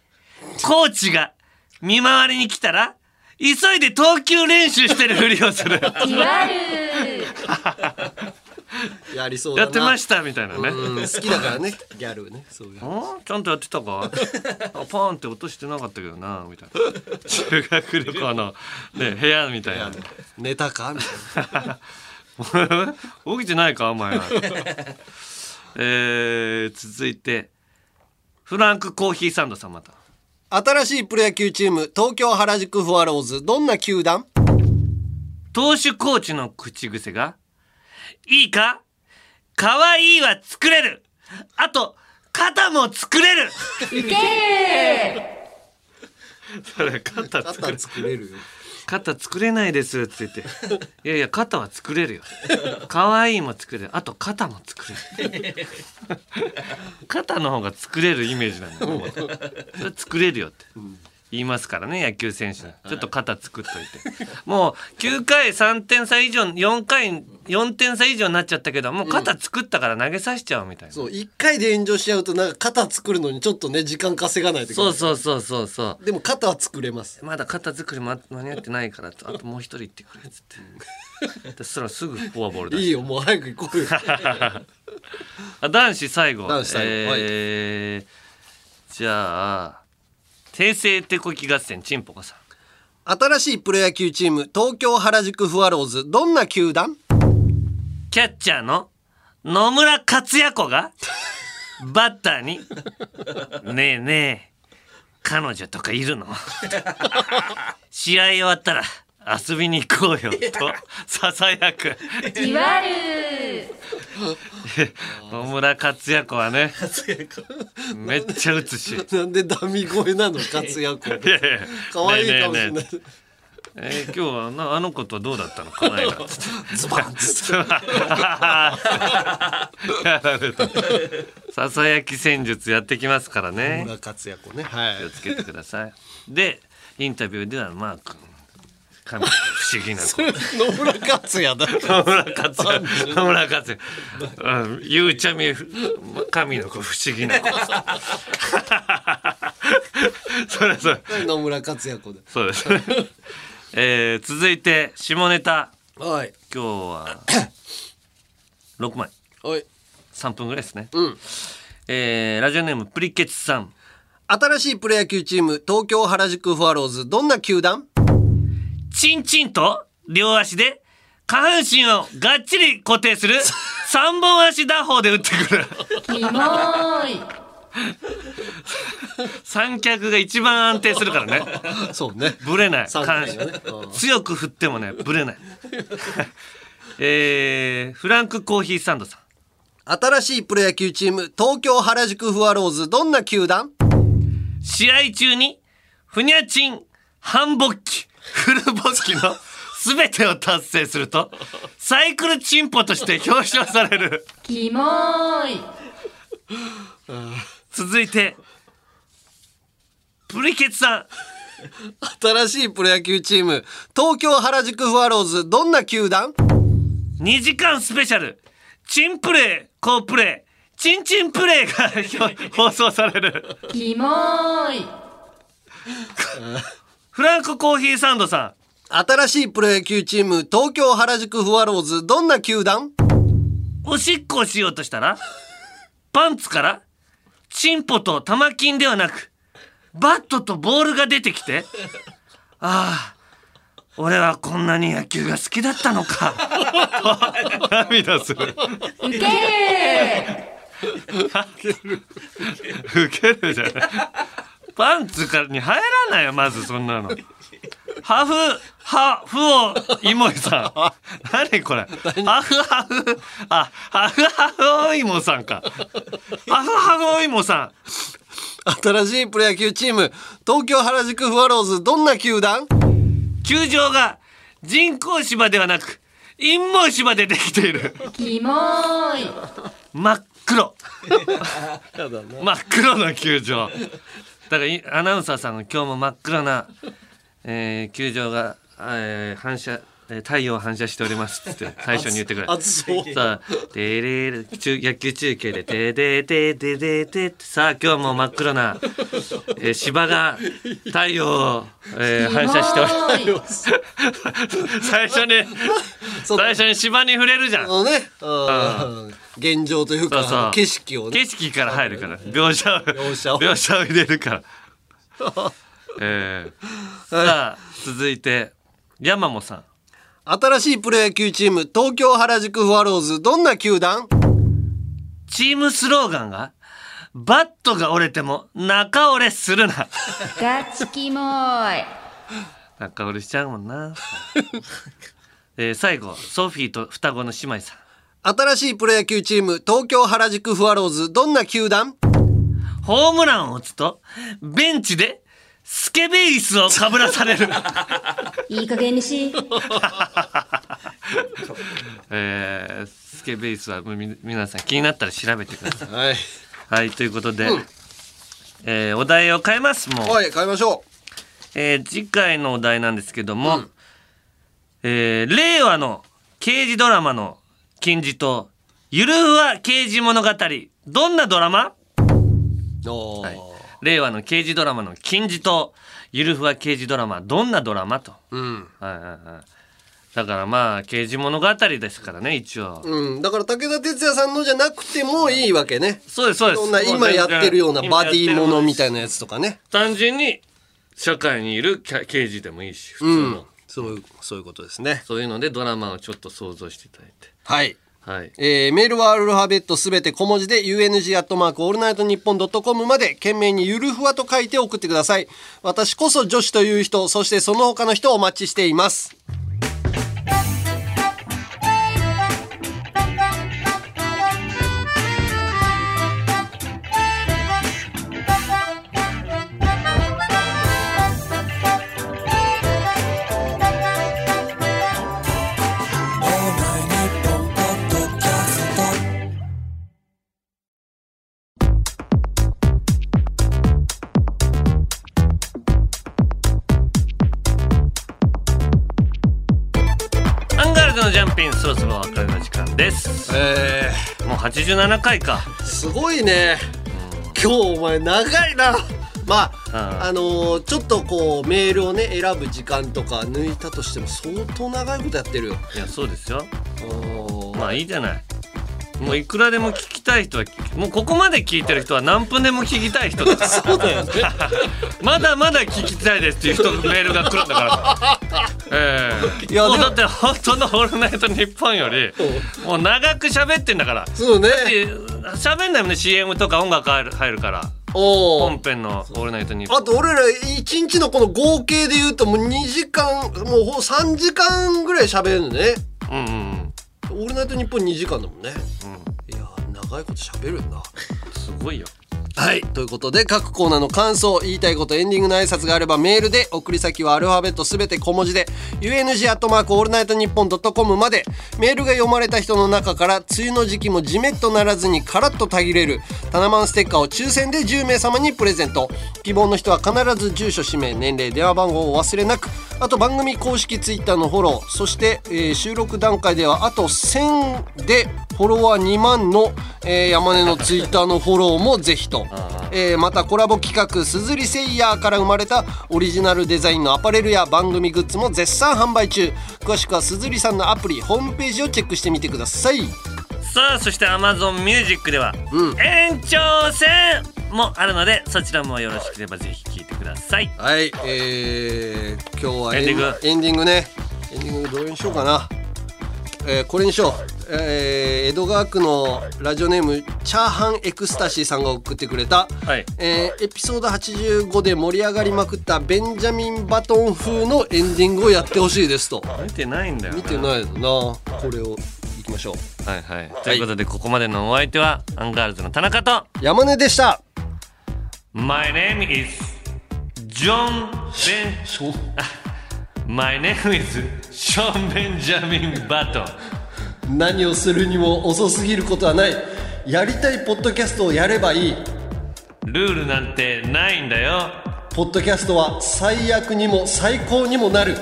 Speaker 1: コーチが見回りに来たら急いで投球練習してるふりをする。
Speaker 2: やりそうだな。
Speaker 1: やってましたみたいなね。
Speaker 2: うん好きだからね。ギャルね。そういう
Speaker 1: あちゃんとやってたか？あパーンって落としてなかったけどなみたいな。修学旅行の、ね、部屋みたいな。
Speaker 2: ネタか？みたいな。
Speaker 1: 起きてないか？お前 えー、続いてフランクコーヒーサンドさんまた。
Speaker 2: 新しいプロ野球チーム東京原宿フワローズどんな球団？
Speaker 1: 投手コーチの口癖が「いいか？可愛いは作れる。あと肩も作れる」それ肩作
Speaker 2: 肩
Speaker 1: る。
Speaker 2: 作れるよ
Speaker 1: 肩作れないですって言って。いやいや肩は作れるよ。可愛いも作れる。あと肩も作れる。肩の方が作れるイメージなんだよ。もうそれ作れるよって言いますからね野球選手ちょっと肩作っといて。もう9回3点差以上4回4点差以上になっちゃったけどもう肩作ったから投げさせちゃうみたいな、
Speaker 2: そう一回で炎上しちゃうとなんか肩作るのにちょっとね時間稼がないといけな
Speaker 1: そ
Speaker 2: いう
Speaker 1: そうそうそうそう。
Speaker 2: でも肩は作れます。
Speaker 1: まだ肩作りま間に合ってないからあともう一人行ってくれっつって。でそしたらすぐフォアボールだ
Speaker 2: いいよもう早く行こうよ。
Speaker 1: あ男子最後。
Speaker 2: 男子最後。
Speaker 1: えーじゃあ訂正手こき合戦チンポコさん。
Speaker 2: 新しいプロ野球チーム東京原宿フワローズどんな球団？
Speaker 1: キャッチャーの野村克也子がバッターに「ねえねえ彼女とかいるの？試合終わったら遊びに行こうよ」とささやく。野村克也子はねめっちゃ打つし。
Speaker 2: なんでダミ声なの活躍
Speaker 1: いやいや
Speaker 2: 可愛いかもしれない。
Speaker 1: ねえねえねえ。えー今日はなあの子とどうだったの？この間。つって
Speaker 2: ズバン。
Speaker 1: ささやき戦術やってきますからね。
Speaker 2: 村克也子ね。はい。
Speaker 1: 気をつけてください。でインタビューではマー君。神不思議な子
Speaker 2: 野村克也だ
Speaker 1: 野村克也。野村克也。うん。ゆうちゃみ神の子不思議な子。それそれ。
Speaker 2: 野村克也子で
Speaker 1: そうです。ね。えー、続いて下ネタ。
Speaker 2: はい。
Speaker 1: 今日は 6枚。
Speaker 2: はい。
Speaker 1: 3分ぐらいですね。
Speaker 2: うん。
Speaker 1: えー、ラジオネームプリケツさん。
Speaker 2: 新しいプロ野球チーム東京原宿フワローズどんな球団？
Speaker 1: チンチンと両足で下半身をがっちり固定する 三本足打法で打ってくる。
Speaker 9: キモい。
Speaker 1: 三脚が一番安定するからね。
Speaker 2: そうね。
Speaker 1: ぶれない。下
Speaker 2: 三
Speaker 1: 半身。強く振ってもねぶれない。えー、フランクコーヒーサンドさん。
Speaker 2: 新しいプロ野球チーム東京原宿フワローズどんな球団？
Speaker 1: 試合中にふにゃちん半勃起フル勃起の全てを達成するとサイクルチンポとして表彰される。
Speaker 9: キモーい。
Speaker 1: 続いてプリケツさん。
Speaker 2: 新しいプロ野球チーム東京原宿フワローズどんな球団
Speaker 1: ？2時間スペシャル。チンプレー好プレー。チンチンプレーが 放送される。
Speaker 9: キモーい
Speaker 1: フランクコーヒーサンドさ
Speaker 2: 新しいプロ野球チーム東京原宿フワローズどんな球団？
Speaker 1: んおしっこをしようとしたらパンツからチンポと玉金ではなくバットとボールが出てきてああ俺はこんなに野球が好きだったのか。と涙する。
Speaker 9: ウケー
Speaker 1: ウケるじゃないパンツからに入らないよまずそんなの。ハフハフオイモイさん。何これ？ハフハフ。あハフハフおイモさんか。ハフハフおイモさん。
Speaker 2: 新しいプロ野球チーム東京原宿フワローズどんな球団？
Speaker 1: 球場が人工芝ではなく陰毛芝でできている。
Speaker 9: キモーい。
Speaker 1: 真っ黒。真っ黒な球場だからアナウンサーさんが今日も真っ暗な、えー球場が、えー反射太陽を反射しておりますって最初に言ってくれ。
Speaker 2: 暑そう
Speaker 1: さあでれれ中野球中継で「でででででで」ってさあ今日も真っ黒な、えー芝が太陽を、えー反射しております。最初に最初に芝に触れるじゃん。
Speaker 2: あのね、うん。現状というか
Speaker 1: そうそう。
Speaker 2: 景色をね。
Speaker 1: 景色から入るから。描写を
Speaker 2: 描写を。
Speaker 1: 描写を入れるから。えー、さあ続いて山本さん
Speaker 2: 新しいプロ野球チーム東京原宿フワローズどんな球団？
Speaker 1: チームスローガンがバットが折れても中折れするな。
Speaker 9: ガチキモーい。
Speaker 1: 中折れしちゃうもんな、えー、最後ソフィーと双子の姉妹さん。
Speaker 2: 新しいプロ野球チーム東京原宿フワローズどんな球団？
Speaker 1: ホームランを打つとベンチでスケベイスをかぶらされる。
Speaker 9: いい加減にし。
Speaker 1: えー、スケベイスはみ皆さん気になったら調べてください。
Speaker 2: はい。
Speaker 1: はいということで、えーお題を変えますもう、
Speaker 2: はい変えましょ
Speaker 1: えー次回のお題なんですけども、えー令和の刑事ドラマの金字塔ゆるふわ刑事物語どんなドラマ？
Speaker 2: うおー。
Speaker 1: はい令和の刑事ドラマの金字塔ゆるふわ刑事ドラマどんなドラマと、
Speaker 2: うん。
Speaker 1: はいはいはい、だからまあ刑事物語ですからね一応、
Speaker 2: うん、だから武田鉄矢さんのじゃなくてもいいわけね。
Speaker 1: そうですそうです。
Speaker 2: そんな今やってるようなバディものみたい
Speaker 1: な
Speaker 2: なやつとかね。
Speaker 1: 単純に社会にいるキャ刑事でもいいし普通
Speaker 2: う
Speaker 1: の、
Speaker 2: ん。そういうそういうことですね。
Speaker 1: そういうのでドラマをちょっと想像していただいて。
Speaker 2: はい
Speaker 1: はい。
Speaker 2: えーメールはアルファベットすべて小文字で UNG アットマークオールナイトニッポンドットコムまで件名にゆるふわと書いて送ってください。私こそ女子という人そしてその他の人をお待ちしています。
Speaker 1: 87回か。
Speaker 2: ー、すごいね。今日お前長いな。まあ
Speaker 1: うん。
Speaker 2: あのーちょっとこうメールをね選ぶ時間とか抜いたとしても相当長いことやってるよ。
Speaker 1: いやそうですよ。まあいいじゃないもういくらでも聞きたい人はもうここまで聞いてる人は何分でも聞きたい人だそうだよね。まだまだ聞きたいですっていう人のメールが来るんだから。ええ。
Speaker 2: いやでも。
Speaker 1: もうだって本当の「オールナイトニッポン」よりもう長く喋ってんだから。
Speaker 2: そうね。
Speaker 1: で喋んないもんね CM とか音楽入る入るから本編の「オールナイトニッポン
Speaker 2: あと俺ら一日のこの合計で言うともう2時間もうほ3時間ぐらい喋るのね。
Speaker 1: うんうんうん「
Speaker 2: オールナイトニッポン」2時間だもんね。いや長いこと喋るんだ。
Speaker 1: すごいよ
Speaker 2: はい。ということで各コーナーの感想言いたいことエンディングの挨拶があればメールで送り先はアルファベットすべて小文字で UNG アットマークオールナイトニッポンドットコムまで。メールが読まれた人の中から梅雨の時期もジメッとならずにカラッとたぎれるタナマンステッカーを抽選で10名様にプレゼント。希望の人は必ず住所氏名年齢電話番号を忘れなくあと番組公式ツイッターのフォローそして、えー収録段階ではあと1000でフォロワー2万の、えー山根のツイッターのフォローもぜひと、えーまたコラボ企画「すずりセイヤー」から生まれたオリジナルデザインのアパレルや番組グッズも絶賛販売中。詳しくはすずりさんのアプリホームページをチェックしてみてください。
Speaker 1: さあそして Amazon Music では、延長戦もあるのでそちらもよろしければぜひ聴いてください。
Speaker 2: はいえー、今日は
Speaker 1: エンディング。
Speaker 2: エンディングね。エンディングどれにしようかなえーこれにしよう、えー江戸川区のラジオネームチャーハンエクスタシーさんが送ってくれた、
Speaker 1: はい。
Speaker 2: えーエピソード85で盛り上がりまくったベンジャミン・バトン風のエンディングをやってほしいですと。
Speaker 1: 見てないんだよ
Speaker 2: 見てないのな。これをいきましょう。
Speaker 1: はいはい。ということでここまでのお相手はアンガールズの田中と。
Speaker 2: 山根でした。
Speaker 1: My name is John Ben My name is Sean Benjamin Button.
Speaker 2: 何をするにも遅すぎることはない。やりたいポッドキャストをやればいい。
Speaker 1: ルールなんてないんだよ。
Speaker 2: ポッドキャストは最悪にも最高にもなる。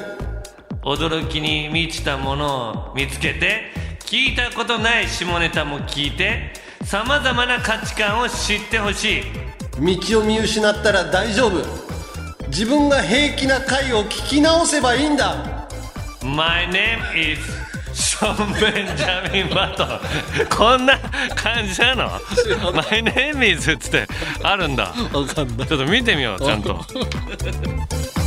Speaker 1: 驚きに満ちたものを見つけて聞いたことない下ネタも聞いてさまざまな価値観を知ってほしい。
Speaker 2: 道を見失ったら大丈夫自分が平気な回を聞き直せばいいんだ。
Speaker 1: My name is ショーン・ベンジャミン・バトンこんな感じなの？My name is っつってあるんだ。
Speaker 2: わかんない。
Speaker 1: ちょっと見てみようちゃんと